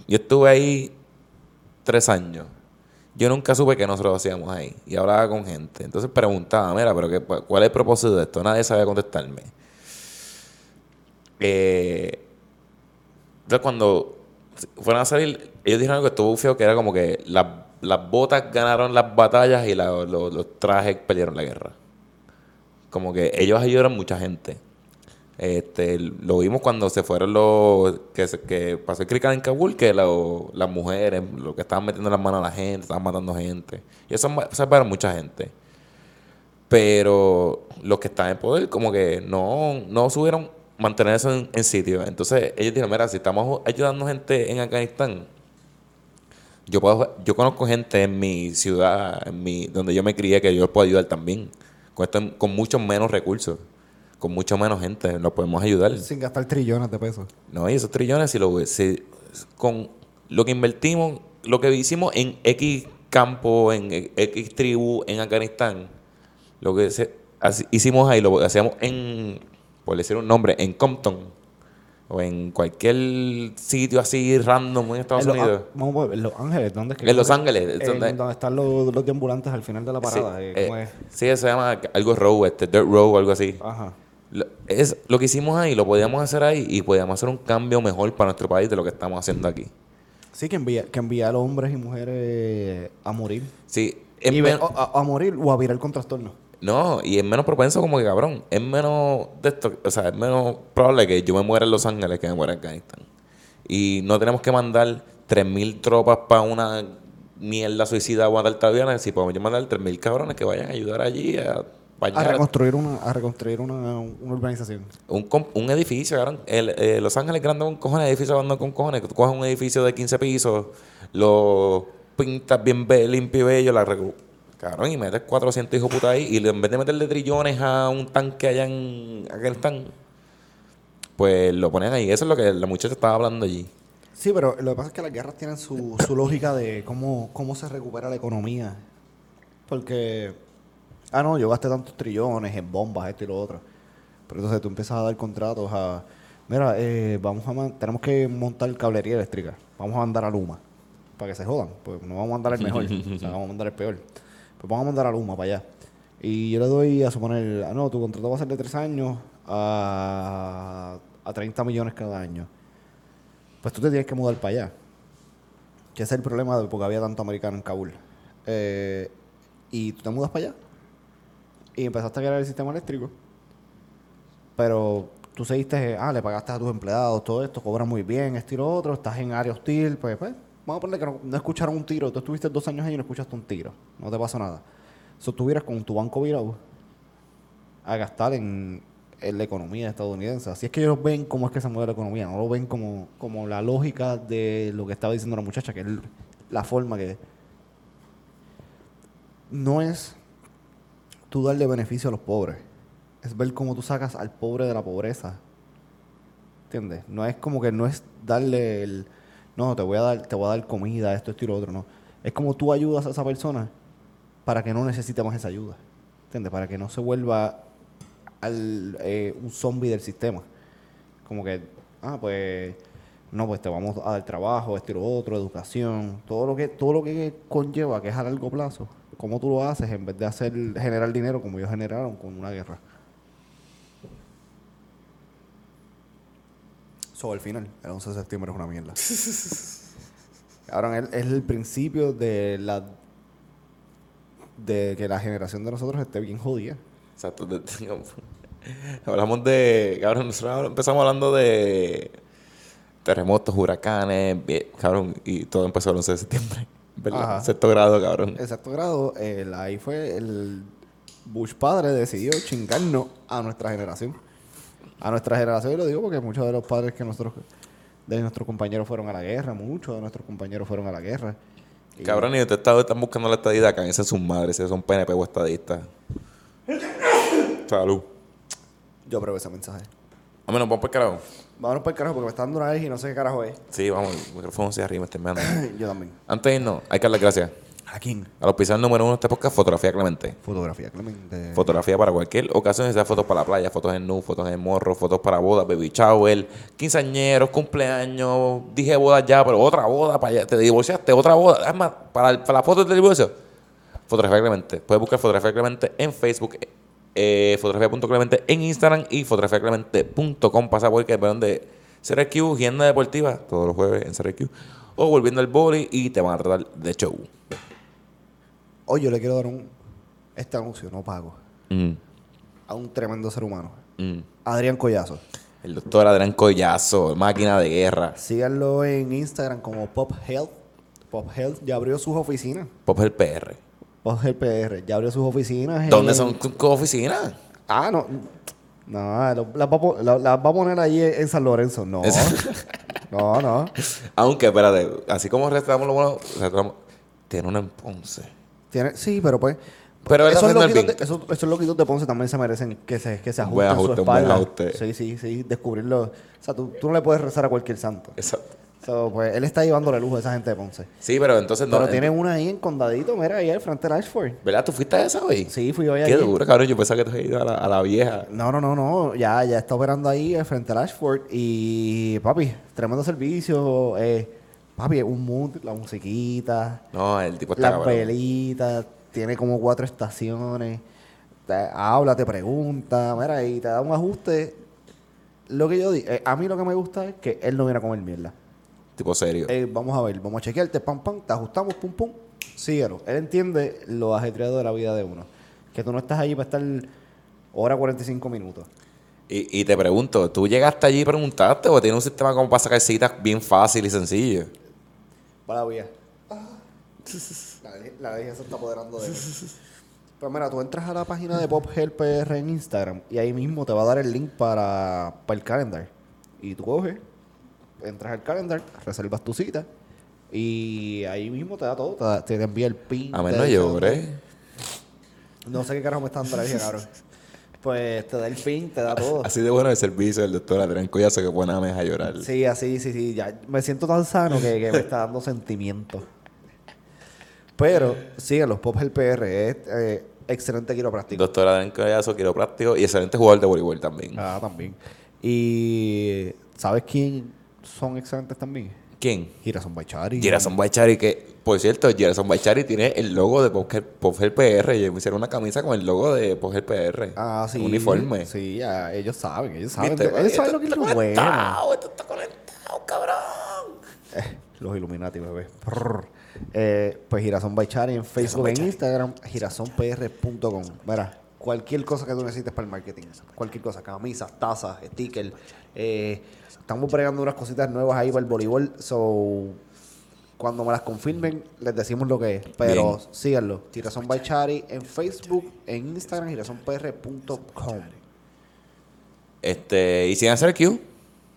Speaker 1: yo estuve ahí tres años. Yo nunca supe que nosotros hacíamos ahí. Y hablaba con gente. Entonces preguntaba, mira, pero qué, ¿cuál es el propósito de esto? Nadie sabía contestarme. Eh, entonces cuando fueron a salir, ellos dijeron algo que estuvo feo, que era como que las, las botas ganaron las batallas y la- lo- los trajes perdieron la guerra. Como que ellos ayudaron mucha gente. Este, lo vimos cuando se fueron los que, se- que pasó el crical en Kabul, que las mujeres, lo que estaban metiendo las manos a la gente, estaban matando gente. Y eso salvaron mucha gente. Pero los que están en poder, como que no, no subieron mantener eso en, en sitio. Entonces ellos dijeron, mira, si estamos ayudando gente en Afganistán, yo puedo, yo conozco gente en mi ciudad, en mi, donde yo me crié, que yo los puedo ayudar también. Con, esto- con muchos menos recursos, con mucho menos gente, los podemos ayudar.
Speaker 2: Sin gastar trillones de pesos.
Speaker 1: No, y esos trillones, si lo, si- con lo que invertimos, lo que hicimos en X campo, en X tribu en Afganistán, lo que se- así- hicimos ahí, lo hacíamos en, por decir un nombre, en Compton, o en cualquier sitio así random en Estados
Speaker 2: En Los
Speaker 1: Unidos.
Speaker 2: An- vamos a ver, en Los Ángeles, ¿dónde es que
Speaker 1: En Los Ángeles, es
Speaker 2: En
Speaker 1: donde-
Speaker 2: donde están los, los deambulantes al final de la parada.
Speaker 1: sí,
Speaker 2: eh,
Speaker 1: eh,
Speaker 2: ¿cómo es?
Speaker 1: sí, se llama algo row, este, dirt row, algo así.
Speaker 2: Ajá.
Speaker 1: Lo, es, lo que hicimos ahí, lo podíamos hacer ahí y podíamos hacer un cambio mejor para nuestro país de lo que estamos haciendo aquí.
Speaker 2: Sí, que envía, que envía a los hombres y mujeres a morir.
Speaker 1: Sí,
Speaker 2: Y o- a morir o a virar con trastorno.
Speaker 1: No, y es menos propenso como que cabrón. Es menos de esto, o sea, es menos probable que yo me muera en Los Ángeles que me muera en Afganistán. Y no tenemos que mandar 3.000 tropas para una mierda suicida o matar aviones. Si podemos mandar 3.000 cabrones que vayan a ayudar allí a
Speaker 2: A reconstruir una, a reconstruir una, una urbanización.
Speaker 1: un, com- un edificio, cabrón. El, eh, Los Ángeles grande con cojones, edificio grande con cojones. Tú coges un edificio de 15 pisos, lo pintas bien limpio y bello, la Cabrón, y metes 400 hijos puta ahí, y en vez de meterle trillones a un tanque allá en Afganistán, pues lo ponen ahí. Eso es lo que la muchacha estaba hablando allí.
Speaker 2: Sí, pero lo que pasa es que las guerras tienen su, su lógica de cómo, cómo se recupera la economía. Porque, ah, no, yo gasté tantos trillones en bombas, esto y lo otro. Pero entonces tú empiezas a dar contratos a Mira, eh, vamos a tenemos que montar cablería eléctrica. Vamos a mandar a Luma. Para que se jodan. Pues no vamos a mandar el mejor. o sea, vamos a mandar el peor. Pues vamos a mandar a Luma para allá. Y yo le doy a suponer, ah, no, tu contrato va a ser de tres años a, a 30 millones cada año. Pues tú te tienes que mudar para allá. Que ese es el problema de porque había tanto americano en Kabul. Eh, y tú te mudas para allá. Y empezaste a crear el sistema eléctrico. Pero tú seguiste, ah, le pagaste a tus empleados, todo esto, cobran muy bien, esto y lo otro, estás en área hostil, pues, pues, vamos a ponerle que no, escucharon un tiro. Tú estuviste dos años ahí y no escuchaste un tiro. No te pasó nada. Si estuvieras con tu banco virado a gastar en, en la economía estadounidense. Así es que ellos ven cómo es que se mueve la economía, no lo ven como, como la lógica de lo que estaba diciendo la muchacha, que es la forma que... No es tú darle beneficio a los pobres, es ver cómo tú sacas al pobre de la pobreza. ¿Entiendes? No es como que no es darle el... No, te voy a dar, te voy a dar comida, esto, esto y lo otro, no. Es como tú ayudas a esa persona para que no necesite más esa ayuda. ¿Entiendes? Para que no se vuelva al, eh, un zombie del sistema. Como que, ah, pues, no, pues te vamos a dar trabajo, esto y lo otro, educación, todo lo que, todo lo que conlleva, que es a largo plazo. ¿Cómo tú lo haces en vez de hacer generar dinero como ellos generaron con una guerra? Sobre el final, el 11 de septiembre es una mierda. Ahora es, el principio de la de que la generación de nosotros esté bien jodida.
Speaker 1: Exacto. hablamos de. Cabrón, nosotros empezamos hablando de terremotos, huracanes, cabrón, y todo empezó el 11 de septiembre. ¿Verdad?
Speaker 2: Ajá.
Speaker 1: Sexto grado, cabrón.
Speaker 2: Exacto grado, el, ahí fue el Bush padre decidió chingarnos a nuestra generación. A nuestra generación, y lo digo porque muchos de los padres que nosotros, de nuestros compañeros fueron a la guerra, muchos de nuestros compañeros fueron a la guerra. Y-
Speaker 1: Cabrón, y ustedes están, están buscando la estadía acá, esa es sus madres, si son PNP o estadistas. Salud.
Speaker 2: Yo apruebo ese mensaje.
Speaker 1: A menos, vamos por el carajo.
Speaker 2: Vámonos para el carajo porque me está dando una vez y no sé qué carajo es.
Speaker 1: Sí, vamos, el micrófono hacia arriba, estoy mirando.
Speaker 2: Yo también.
Speaker 1: Antes irnos, hay que darle gracias
Speaker 2: ¿A quién?
Speaker 1: a los pisados número uno de este podcast, Fotografía Clemente.
Speaker 2: Fotografía, Clemente.
Speaker 1: Fotografía para cualquier ocasión, sea fotos para la playa, fotos en nu, fotos en morro, fotos para bodas, baby shower, quinceañeros, cumpleaños. Dije boda ya, pero otra boda para allá. Te divorciaste, otra boda. Es más, para, para la foto del divorcio. Fotografía Clemente. Puedes buscar Fotografía Clemente en Facebook, eh, fotografía.clemente en Instagram y fotografiaclemente.com. Pasa por el perdón de CRQ, Agenda Deportiva, todos los jueves en CRQ. O volviendo al boli y te van a tratar de show.
Speaker 2: Hoy yo le quiero dar un este anuncio, no pago,
Speaker 1: Mm,
Speaker 2: a un tremendo ser humano.
Speaker 1: mm.
Speaker 2: Adrián Collazo.
Speaker 1: El doctor Adrián Collazo, máquina de guerra.
Speaker 2: Síganlo en Instagram como Pop Health. Pop Health ya abrió sus oficinas.
Speaker 1: Pop el PR.
Speaker 2: Pop Health PR ya abrió sus oficinas. en-
Speaker 1: ¿Dónde son tus oficinas?
Speaker 2: Ah, no. No, las va, a po- la- las va a poner allí en San Lorenzo. No. no, no.
Speaker 1: Aunque, espérate, así como restauramos lo bueno, restauramos- tiene una en Ponce.
Speaker 2: Tiene, sí, pero pues.
Speaker 1: Pero él
Speaker 2: esos,
Speaker 1: haciendo el
Speaker 2: loquitos
Speaker 1: bien.
Speaker 2: de, esos, esos loquitos de Ponce también se merecen que se, que se
Speaker 1: Un buen
Speaker 2: ajusten su
Speaker 1: buen
Speaker 2: espalda.
Speaker 1: ajuste.
Speaker 2: Sí, sí, sí. Descubrirlo. O sea, tú, tú no le puedes rezar a cualquier santo.
Speaker 1: Exacto.
Speaker 2: So, pues, él está llevándole lujo a esa gente de Ponce.
Speaker 1: Sí, pero entonces no.
Speaker 2: Pero
Speaker 1: eh,
Speaker 2: tiene una ahí en Condadito, mira, ahí al frente del Ashford.
Speaker 1: ¿Verdad? ¿Tú fuiste a esa hoy?
Speaker 2: Sí, fui hoy
Speaker 1: Qué
Speaker 2: allí.
Speaker 1: duro, cabrón. Yo pensaba que te ido a la, a la vieja.
Speaker 2: No, no, no, no. Ya, ya está operando ahí eh, frente al Ashford. Y, papi, tremendo servicio. Eh, papi, un mood, la musiquita,
Speaker 1: No, el tipo está
Speaker 2: las
Speaker 1: cabrón.
Speaker 2: velitas. Tiene como cuatro estaciones. Te habla, te pregunta. Mira, y te da un ajuste. Lo que yo digo, a mí lo que me gusta es que él no viene a comer mierda.
Speaker 1: Tipo serio.
Speaker 2: Eh, vamos a ver, vamos a chequearte, pam, pam, te ajustamos, pum, pum, síguelo. Él entiende lo ajetreado de la vida de uno. Que tú no estás allí para estar hora 45 minutos.
Speaker 1: Y, y te pregunto, ¿tú llegaste allí y preguntaste o tiene un sistema como para sacar citas bien fácil y sencillo?
Speaker 2: Para la vía. La, la se está apoderando de mí. Pues mira, tú entras a la página de Pop Health PR en Instagram y ahí mismo te va a dar el link para, para el calendar. Y tú coges, entras al calendar, reservas tu cita y ahí mismo te da todo. Te, da- te envía el pin.
Speaker 1: A menos no llores.
Speaker 2: No sé qué carajo me está dando la cabrón. Pues te da el pin, te da todo.
Speaker 1: Así de bueno el servicio del doctor Adrián Collazo que pone a mesa a llorar.
Speaker 2: Sí, así, sí, sí. Ya me siento tan sano que, que me está dando sentimiento. Pero, síguenos, Pop el PR es eh, excelente quiropráctico.
Speaker 1: Doctor Adrián Collazo, quiropráctico y excelente jugador de voleibol también.
Speaker 2: Ah, también. Y ¿sabes quién son excelentes también?
Speaker 1: ¿Quién?
Speaker 2: Girasón Baichari.
Speaker 1: Gerson Baichari, que por cierto, Gerson Baichari tiene el logo de Pogel PR. Y me hicieron una camisa con el logo de Pogel PR.
Speaker 2: Ah, sí.
Speaker 1: Uniforme.
Speaker 2: Sí, ya, ellos saben, ellos saben. Ellos saben
Speaker 1: Esto
Speaker 2: lo que es lo bueno.
Speaker 1: Esto está conectado, cabrón.
Speaker 2: Eh, los Illuminati, bebé. Eh, pues Girasón Baichari en Facebook, en
Speaker 1: Baichari.
Speaker 2: Instagram, girasonpr.com. Mira, cualquier cosa que tú necesites para el marketing. Cualquier cosa, camisas, tazas, stickers. Eh, estamos bregando unas cositas nuevas ahí para el voleibol. So, cuando me las confirmen, les decimos lo que es. Pero
Speaker 1: Bien.
Speaker 2: síganlo. Girasón Baichari en Facebook, en Instagram, girasonpr.com.
Speaker 1: Este, y sin hacer Q.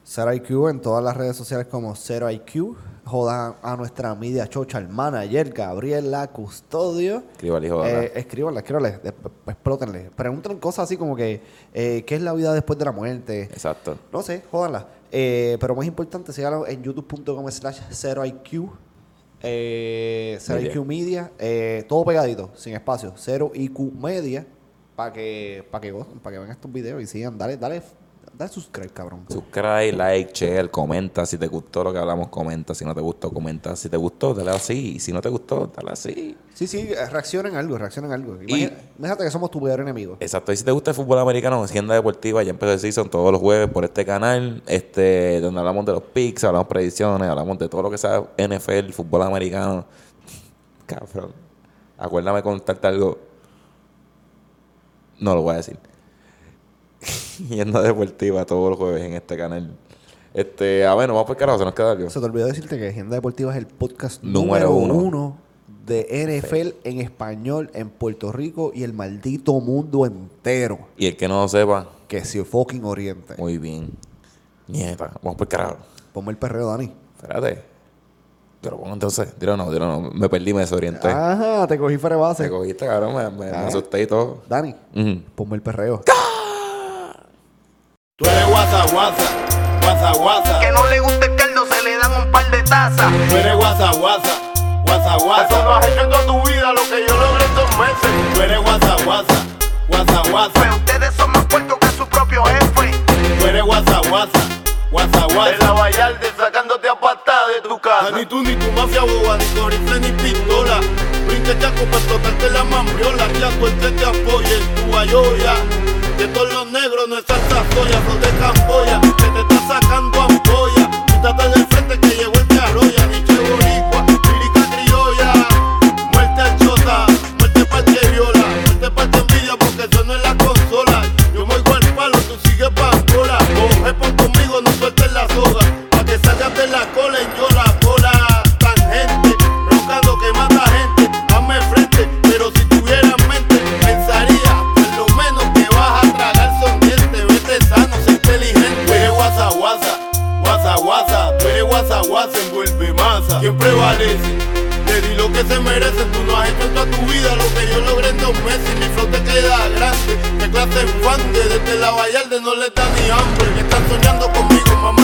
Speaker 2: Zero IQ en todas las redes sociales como Zero IQ. Jodan a nuestra media chocha, el manager Gabriela Custodio.
Speaker 1: Escríbale,
Speaker 2: Eh, escríbanle, escríbanle, explótenle. Pregunten cosas así como que, eh, ¿qué es la vida después de la muerte?
Speaker 1: Exacto.
Speaker 2: No sé, jódanla. Eh, pero más importante, síganlo en youtube.com slash 0IQ. Eh, 0IQ Media. eh, todo pegadito, sin espacio. 0IQ Media. Para que, para que, para que vean estos videos y sigan. Dale, dale, dale subscribe, cabrón.
Speaker 1: Subscribe, like, share, comenta. Si te gustó lo que hablamos, comenta. Si no te gustó, comenta. Si te gustó, dale así. Y si no te gustó, dale así.
Speaker 2: Sí, sí, eh, reaccionen algo, reaccionen algo. Imagínate que somos tu peor enemigo.
Speaker 1: Exacto. Y si te gusta el fútbol americano, Hacienda Deportiva ya empezó el season todos los jueves por este canal, este, donde hablamos de los picks, hablamos predicciones, hablamos de todo lo que sea NFL, fútbol americano. Cabrón. Acuérdame contarte algo. No lo voy a decir. Hacienda Deportiva todos los jueves en este canal. Este, a ver, no vamos por carajo, se nos queda algo.
Speaker 2: Se te olvidó decirte que Agenda Deportiva es el podcast
Speaker 1: Número
Speaker 2: número,
Speaker 1: uno.
Speaker 2: uno. de NFL en español en Puerto Rico y el maldito mundo entero.
Speaker 1: Y el que no lo sepa,
Speaker 2: Que si fucking oriente.
Speaker 1: muy bien. Nieta, vamos por carajo.
Speaker 2: Ponme el perreo, Dani.
Speaker 1: Espérate. Te lo pongo entonces. Dilo no, dilo no. Me perdí, me desorienté.
Speaker 2: Ajá, te cogí fuera de
Speaker 1: Te
Speaker 2: base.
Speaker 1: cogiste, cabrón, me, me- me
Speaker 2: Ah.
Speaker 1: asusté y todo.
Speaker 2: Dani,
Speaker 1: Ujú.
Speaker 2: ponme el perreo.
Speaker 4: Tú eres guasa, guasa, guasa, guasa.
Speaker 5: Que no le guste el caldo, se le dan un par de tazas.
Speaker 4: Tú eres guasa, guasa, guasa, guasa.
Speaker 5: Eso no has hecho en toda tu vida lo que yo logré en dos meses.
Speaker 4: Tú eres guasa, guasa, guasa,
Speaker 5: Pues
Speaker 4: guasa.
Speaker 5: ustedes son más puertos que su propio jefe.
Speaker 4: Tú eres guasa, guasa, guasa,
Speaker 5: En la
Speaker 4: guasa.
Speaker 5: Vallarde sacándote a patada de tu casa.
Speaker 4: Ni tú ni tu mafia boba, ni rifle ni pistola. Brinque chaco para explotarte la mambriola. Ya suerte te apoya en tu ayoya. De todos los negros no es salsa soya, flor de camboya. Que te está sacando ampolla. Quítate del frente que llegó masa. ¿Quién prevalece? Te di lo que se merecen, tú no has hecho en toda tu vida lo que yo logré en dos meses. Mi flow te queda grande, qué clase fan de desde la Vallarde no le da ni hambre. Están soñando conmigo, mamando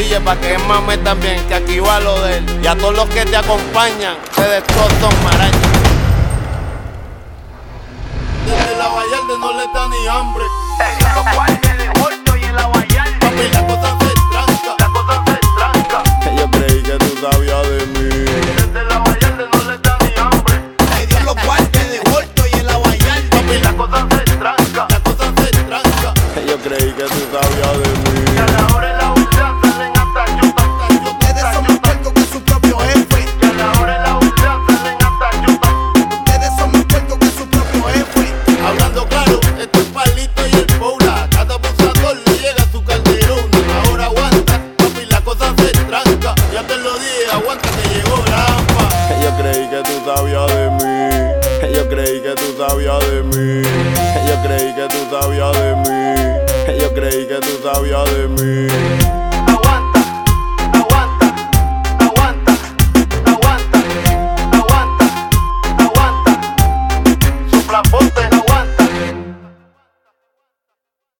Speaker 4: brille para que
Speaker 6: mame también, que aquí va lo de él. Y a todos los que te acompañan, te destrozan maraña.
Speaker 4: Desde la Vallarde no le da ni hambre.